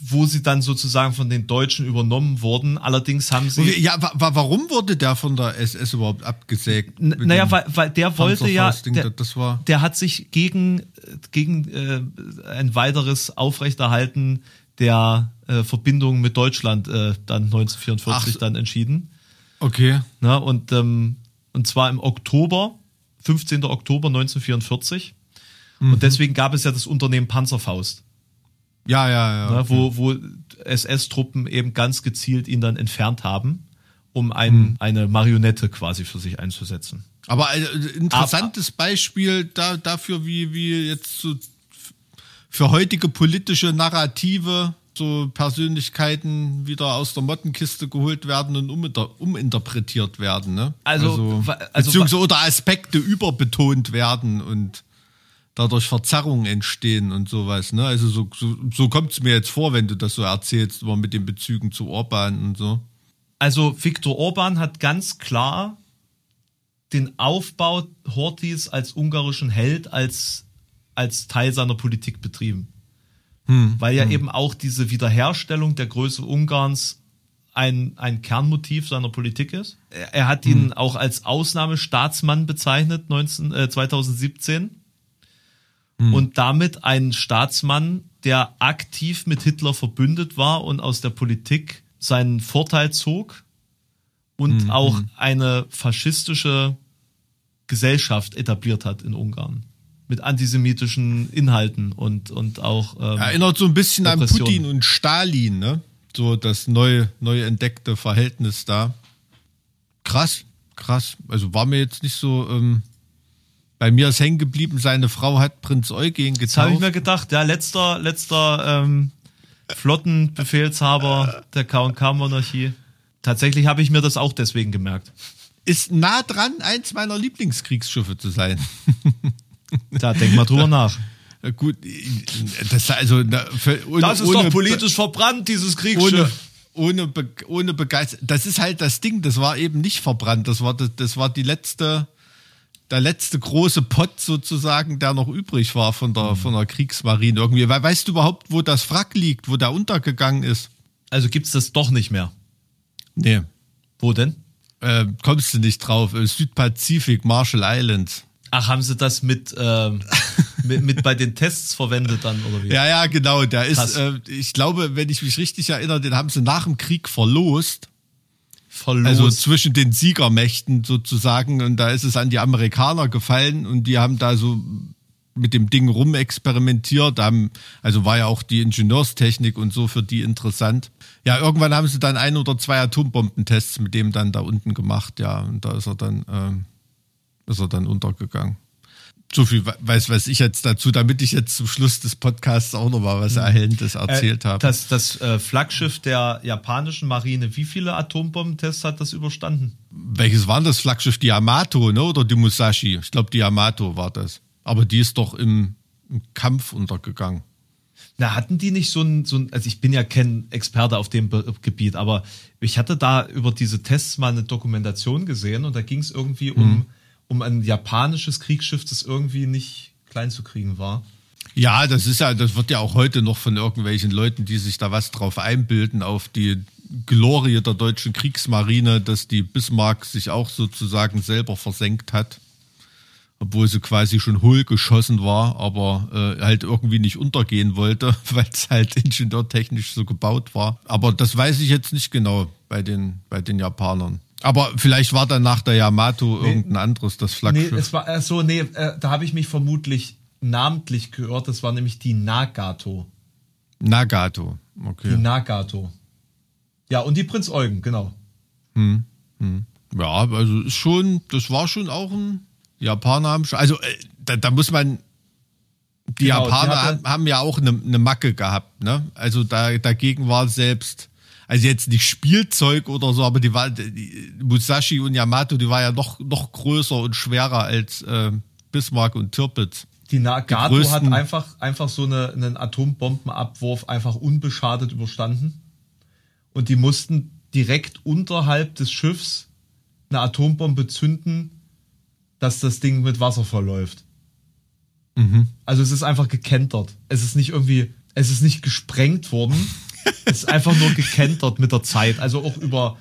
Wo sie dann sozusagen von den Deutschen übernommen wurden. Allerdings haben sie. Ja, wa wa warum wurde der von der SS überhaupt abgesägt? Naja, weil, weil der wollte ja, der, das war der hat sich gegen, gegen äh, ein weiteres Aufrechterhalten der äh, Verbindung mit Deutschland äh, dann 1944 Ach. dann entschieden. okay. Ne? Und, ähm, und zwar im Oktober, 15. Oktober 1944. Mhm. Und deswegen gab es ja das Unternehmen Panzerfaust, Ja, ja, ja. ne? wo, wo SS-Truppen eben ganz gezielt ihn dann entfernt haben, um ein, eine Marionette quasi für sich einzusetzen. Aber äh, interessantes Beispiel da, dafür, wie, wie jetzt so für heutige politische Narrative so Persönlichkeiten wieder aus der Mottenkiste geholt werden und uminter, uminterpretiert werden. Ne? Also, wa- also beziehungsweise oder Aspekte überbetont werden und dadurch Verzerrungen entstehen und sowas. Ne? Also so, so, so kommt es mir jetzt vor, wenn du das so erzählst, immer mit den Bezügen zu Orban und so. Also Viktor Orban hat ganz klar den Aufbau Horthys als ungarischen Held als, als Teil seiner Politik betrieben. Weil ja eben auch diese Wiederherstellung der Größe Ungarns ein, ein Kernmotiv seiner Politik ist. Er, er hat ihn auch als Ausnahmestaatsmann bezeichnet 19, äh, 2017 und damit ein Staatsmann, der aktiv mit Hitler verbündet war und aus der Politik seinen Vorteil zog und auch eine faschistische Gesellschaft etabliert hat in Ungarn. Mit antisemitischen Inhalten und, und auch. Ähm, Erinnert so ein bisschen an. Putin und Stalin, ne? So das neu, neu entdeckte Verhältnis da. Krass, krass. Also war mir jetzt nicht so. Ähm, bei mir ist hängen geblieben, seine Frau hat Prinz Eugen Das habe ich getauft. mir gedacht, ja, letzter, letzter ähm, Flottenbefehlshaber der K&K-Monarchie. Tatsächlich habe ich mir das auch deswegen gemerkt. Ist nah dran, eins meiner Lieblingskriegsschiffe zu sein. Da denk mal drüber nach. Gut, das also na, für, ohne, ohne, verbrannt, dieses ohne, ohne, Be ohne Begeisterung. Das ist halt das Ding, das war eben nicht verbrannt. Das war, das, das war die letzte, der letzte große Pott sozusagen, der noch übrig war von der, von der Kriegsmarine irgendwie. Weißt du überhaupt, wo das Wrack liegt, wo der untergegangen ist? Also gibt's das doch nicht mehr. Nee. Wo denn? Äh, kommst du nicht drauf? Äh, Südpazifik, Marshall Islands. Ach, haben sie das mit, ähm, mit, mit bei den Tests verwendet dann, oder wie? Ja, ja, genau. Der Krass. ist, äh, ich glaube, wenn ich mich richtig erinnere, den haben sie nach dem Krieg verlost. Verlost. Also zwischen den Siegermächten sozusagen. Und da ist es an die Amerikaner gefallen und die haben da so mit dem Ding rumexperimentiert. Haben, also war ja auch die Ingenieurstechnik und so für die interessant. Ja, irgendwann haben sie dann ein oder zwei Atombombentests mit dem dann da unten gemacht. Ja, und da ist er dann, ähm, ist er dann untergegangen. So viel we- weiß, weiß ich jetzt dazu, damit ich jetzt zum Schluss des Podcasts auch noch mal was Erhellendes erzählt äh, habe. Das, das äh, Flaggschiff der japanischen Marine, wie viele Atombombentests hat das überstanden? Welches war das Flaggschiff? Die Yamato, ne? Oder die Musashi? Ich glaube, die Yamato war das. Aber die ist doch im, im Kampf untergegangen. Na, hatten die nicht so ein, so ein, also ich bin ja kein Experte auf dem Be Gebiet, aber ich hatte da über diese Tests mal eine Dokumentation gesehen und da ging es irgendwie um, um ein japanisches Kriegsschiff, das irgendwie nicht klein zu kriegen war. Ja, das ist ja, das wird ja auch heute noch von irgendwelchen Leuten, die sich da was drauf einbilden, auf die Glorie der deutschen Kriegsmarine, dass die Bismarck sich auch sozusagen selber versenkt hat. Obwohl sie quasi schon hohl geschossen war, aber äh, halt irgendwie nicht untergehen wollte, weil es halt ingenieurtechnisch so gebaut war. Aber das weiß ich jetzt nicht genau bei den, bei den Japanern. Aber vielleicht war dann nach der Yamato irgendein anderes das Nee, Flaggschiff. es war, äh, so, nee, äh, da habe ich mich vermutlich namentlich gehört, das war nämlich die Nagato. Nagato. Die Okay. Nagato. Ja, und die Prinz Eugen, genau. Ja, also ist schon, das war schon auch ein Japaner also äh, da, da muss man, die Genau, die Japaner hatte- haben, haben ja auch eine, eine Macke gehabt, ne? Also da, dagegen war selbst, also jetzt nicht Spielzeug oder so, aber die war, die, Musashi und Yamato, die war ja noch, noch größer und schwerer als äh, Bismarck und Tirpitz. Die Nagato Die hat einfach, einfach so eine, einen Atombombenabwurf einfach unbeschadet überstanden. Und die mussten direkt unterhalb des Schiffs eine Atombombe zünden, dass das Ding mit Wasser verläuft. Also es ist einfach gekentert. Es ist nicht irgendwie, es ist nicht gesprengt worden. es ist einfach nur gekentert mit der Zeit. Also auch über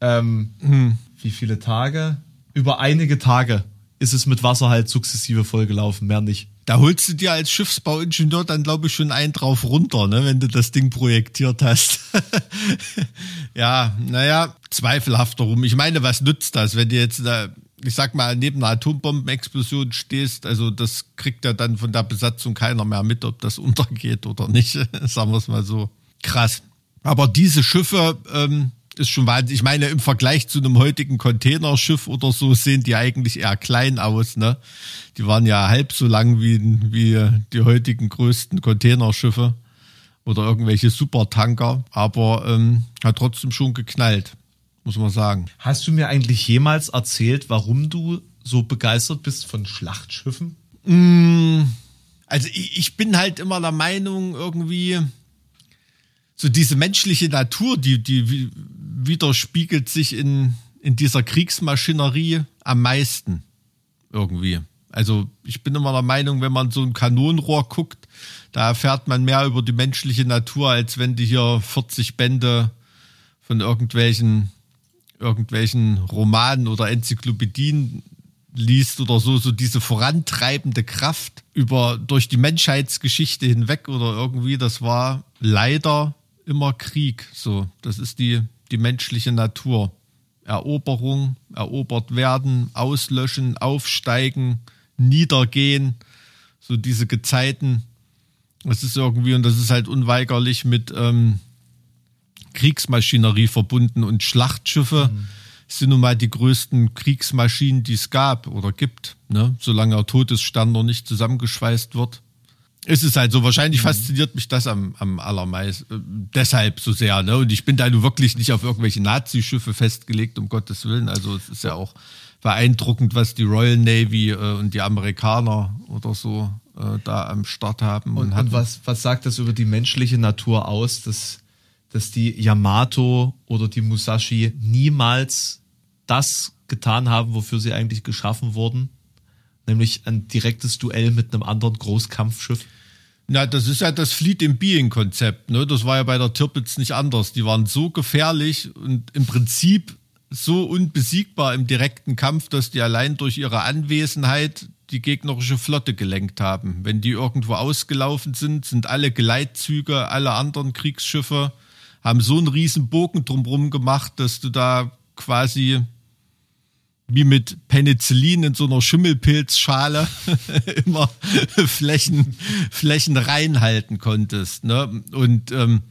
ähm, wie viele Tage? Über einige Tage ist es mit Wasser halt sukzessive vollgelaufen, mehr nicht. Da holst du dir als Schiffsbauingenieur dann, glaube ich, schon einen drauf runter, ne, wenn du das Ding projektiert hast. ja, naja, zweifelhaft darum. Ich meine, was nützt das, wenn du jetzt da, ich sag mal, neben einer Atombombenexplosion stehst? Also, das kriegt ja dann von der Besatzung keiner mehr mit, ob das untergeht oder nicht. Sagen wir es mal so. Krass. Aber diese Schiffe, ähm, ist schon wahnsinnig. Ich meine, im Vergleich zu einem heutigen Containerschiff oder so sehen die eigentlich eher klein aus, ne? Die waren ja halb so lang wie, wie die heutigen größten Containerschiffe oder irgendwelche Supertanker, aber ähm, hat trotzdem schon geknallt, muss man sagen. Hast du mir eigentlich jemals erzählt, warum du so begeistert bist von Schlachtschiffen? Also ich, ich bin halt immer der Meinung, irgendwie so diese menschliche Natur, die, die wi- widerspiegelt sich in, in dieser Kriegsmaschinerie am meisten irgendwie. Also ich bin immer der Meinung, wenn man so ein Kanonenrohr guckt, da erfährt man mehr über die menschliche Natur, als wenn du hier 40 Bände von irgendwelchen, irgendwelchen Romanen oder Enzyklopädien liest oder so, so diese vorantreibende Kraft über, durch die Menschheitsgeschichte hinweg oder irgendwie, das war leider immer Krieg. So, das ist die, die menschliche Natur. Eroberung, erobert werden, auslöschen, aufsteigen, niedergehen, so diese Gezeiten. Das ist irgendwie, und das ist halt unweigerlich mit ähm, Kriegsmaschinerie verbunden und Schlachtschiffe sind nun mal die größten Kriegsmaschinen, die es gab oder gibt, ne? solange der Todesstern noch nicht zusammengeschweißt wird. Ist es halt so. Wahrscheinlich fasziniert mich das am, am allermeisten. Äh, deshalb so sehr. Ne? Und ich bin da nur wirklich nicht auf irgendwelche Nazi-Schiffe festgelegt, um Gottes Willen. Also es ist ja auch beeindruckend, was die Royal Navy äh, und die Amerikaner oder so äh, da am Start haben. Und, hatten. und was, was sagt das über die menschliche Natur aus, dass, dass die Yamato oder die Musashi niemals das getan haben, wofür sie eigentlich geschaffen wurden, nämlich ein direktes Duell mit einem anderen Großkampfschiff. Na, das ist ja das Fleet in Being Konzept, ne? Das war ja bei der Tirpitz nicht anders. Die waren so gefährlich und im Prinzip so unbesiegbar im direkten Kampf, dass die allein durch ihre Anwesenheit die gegnerische Flotte gelenkt haben. Wenn die irgendwo ausgelaufen sind, sind alle Geleitzüge, alle anderen Kriegsschiffe, haben so einen riesen Bogen drumherum gemacht, dass du da quasi wie mit Penicillin in so einer Schimmelpilzschale immer Flächen, Flächen reinhalten konntest. Ne? Und ähm,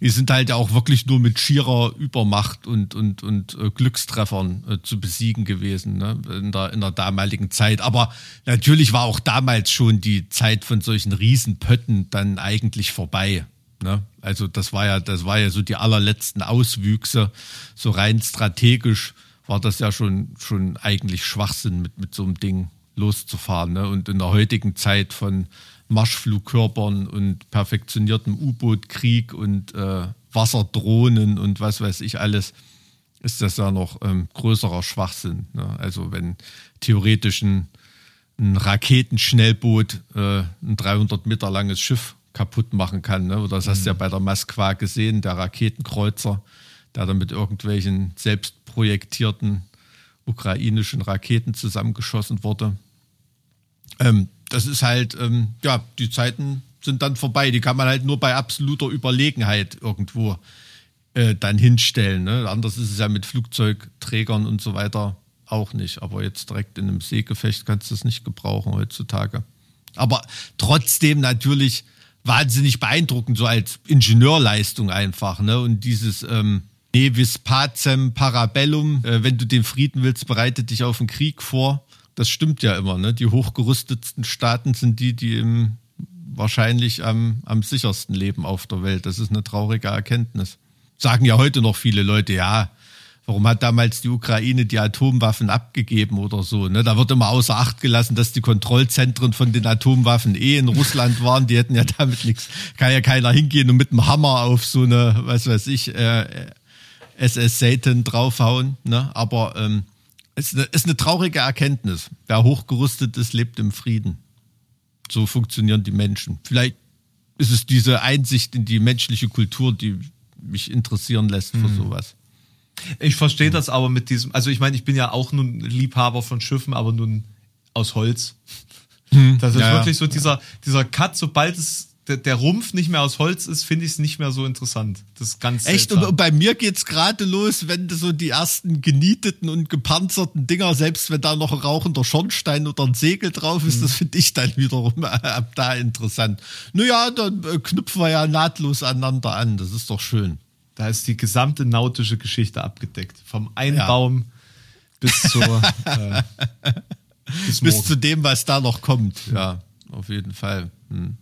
die sind halt auch wirklich nur mit schierer Übermacht und, und, und äh, Glückstreffern äh, zu besiegen gewesen ne? in, der, in der damaligen Zeit. Aber natürlich war auch damals schon die Zeit von solchen Riesenpötten dann eigentlich vorbei. Ne? Also das war ja, das war ja so die allerletzten Auswüchse, so rein strategisch war das ja schon, schon eigentlich Schwachsinn, mit, mit so einem Ding loszufahren. Ne? Und in der heutigen Zeit von Marschflugkörpern und perfektioniertem U-Boot-Krieg und äh, Wasserdrohnen und was weiß ich alles, ist das ja noch ähm, größerer Schwachsinn. Ne? Also wenn theoretisch ein, ein Raketenschnellboot äh, ein 300 Meter langes Schiff kaputt machen kann. Ne? Das hast du ja mhm. bei der Moskwa gesehen, der Raketenkreuzer, der dann mit irgendwelchen selbstprojektierten ukrainischen Raketen zusammengeschossen wurde. Ähm, das ist halt, ähm, ja, die Zeiten sind dann vorbei. Die kann man halt nur bei absoluter Überlegenheit irgendwo äh, dann hinstellen. Ne? Anders ist es ja mit Flugzeugträgern und so weiter auch nicht. Aber jetzt direkt in einem Seegefecht kannst du es nicht gebrauchen heutzutage. Aber trotzdem natürlich wahnsinnig beeindruckend, so als Ingenieurleistung einfach. Ne? Und dieses ähm, Nevis Pacem Parabellum, äh, wenn du den Frieden willst, bereite dich auf den Krieg vor das stimmt ja immer. Ne? Die hochgerüstetsten Staaten sind die, die im, wahrscheinlich am, am sichersten leben auf der Welt. Das ist eine traurige Erkenntnis. Sagen ja heute noch viele Leute, ja, warum hat damals die Ukraine die Atomwaffen abgegeben oder so. Ne? Da wird immer außer Acht gelassen, dass die Kontrollzentren von den Atomwaffen eh in Russland waren. Die hätten ja damit nichts. Kann ja keiner hingehen und mit dem Hammer auf so eine, was weiß ich, äh, SS Satan draufhauen. Ne? Aber ähm, ist eine, ist eine traurige Erkenntnis. Wer hochgerüstet ist, lebt im Frieden. So funktionieren die Menschen. Vielleicht ist es diese Einsicht in die menschliche Kultur, die mich interessieren lässt für hm. sowas. Ich verstehe das aber mit diesem, also ich meine, ich bin ja auch nun Liebhaber von Schiffen, aber nun aus Holz. Hm. Das ist ja, wirklich so dieser, dieser Cut, sobald es der, der Rumpf nicht mehr aus Holz ist, finde ich es nicht mehr so interessant. Das ist ganz Echt? Und bei mir geht's gerade los, wenn so die ersten genieteten und gepanzerten Dinger, selbst wenn da noch ein rauchender Schornstein oder ein Segel drauf ist, mhm. das finde ich dann wiederum ab da interessant. Naja, dann äh, knüpfen wir ja nahtlos aneinander an. Das ist doch schön. Da ist die gesamte nautische Geschichte abgedeckt. Vom Einbaum ja. bis zur äh, bis, bis zu dem, was da noch kommt. Ja, auf jeden Fall. Hm.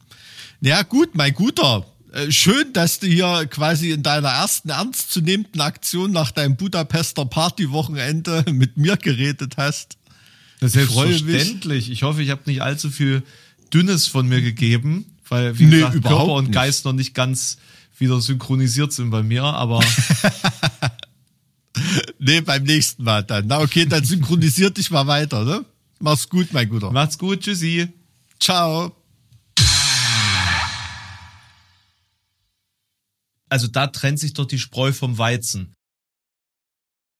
Ja, gut, mein Guter. Äh, schön, dass du hier quasi in deiner ersten ernstzunehmenden Aktion nach deinem Budapester Partywochenende mit mir geredet hast. Das ist selbstverständlich. Ich hoffe, ich habe nicht allzu viel Dünnes von mir gegeben, weil wie nee, gesagt, Körper und Geist noch nicht ganz wieder synchronisiert sind bei mir, aber nee, beim nächsten Mal dann. Na okay, dann synchronisiert dich mal weiter, ne? Mach's gut, mein Guter. Macht's gut, tschüssi. Ciao. Also da trennt sich doch die Spreu vom Weizen.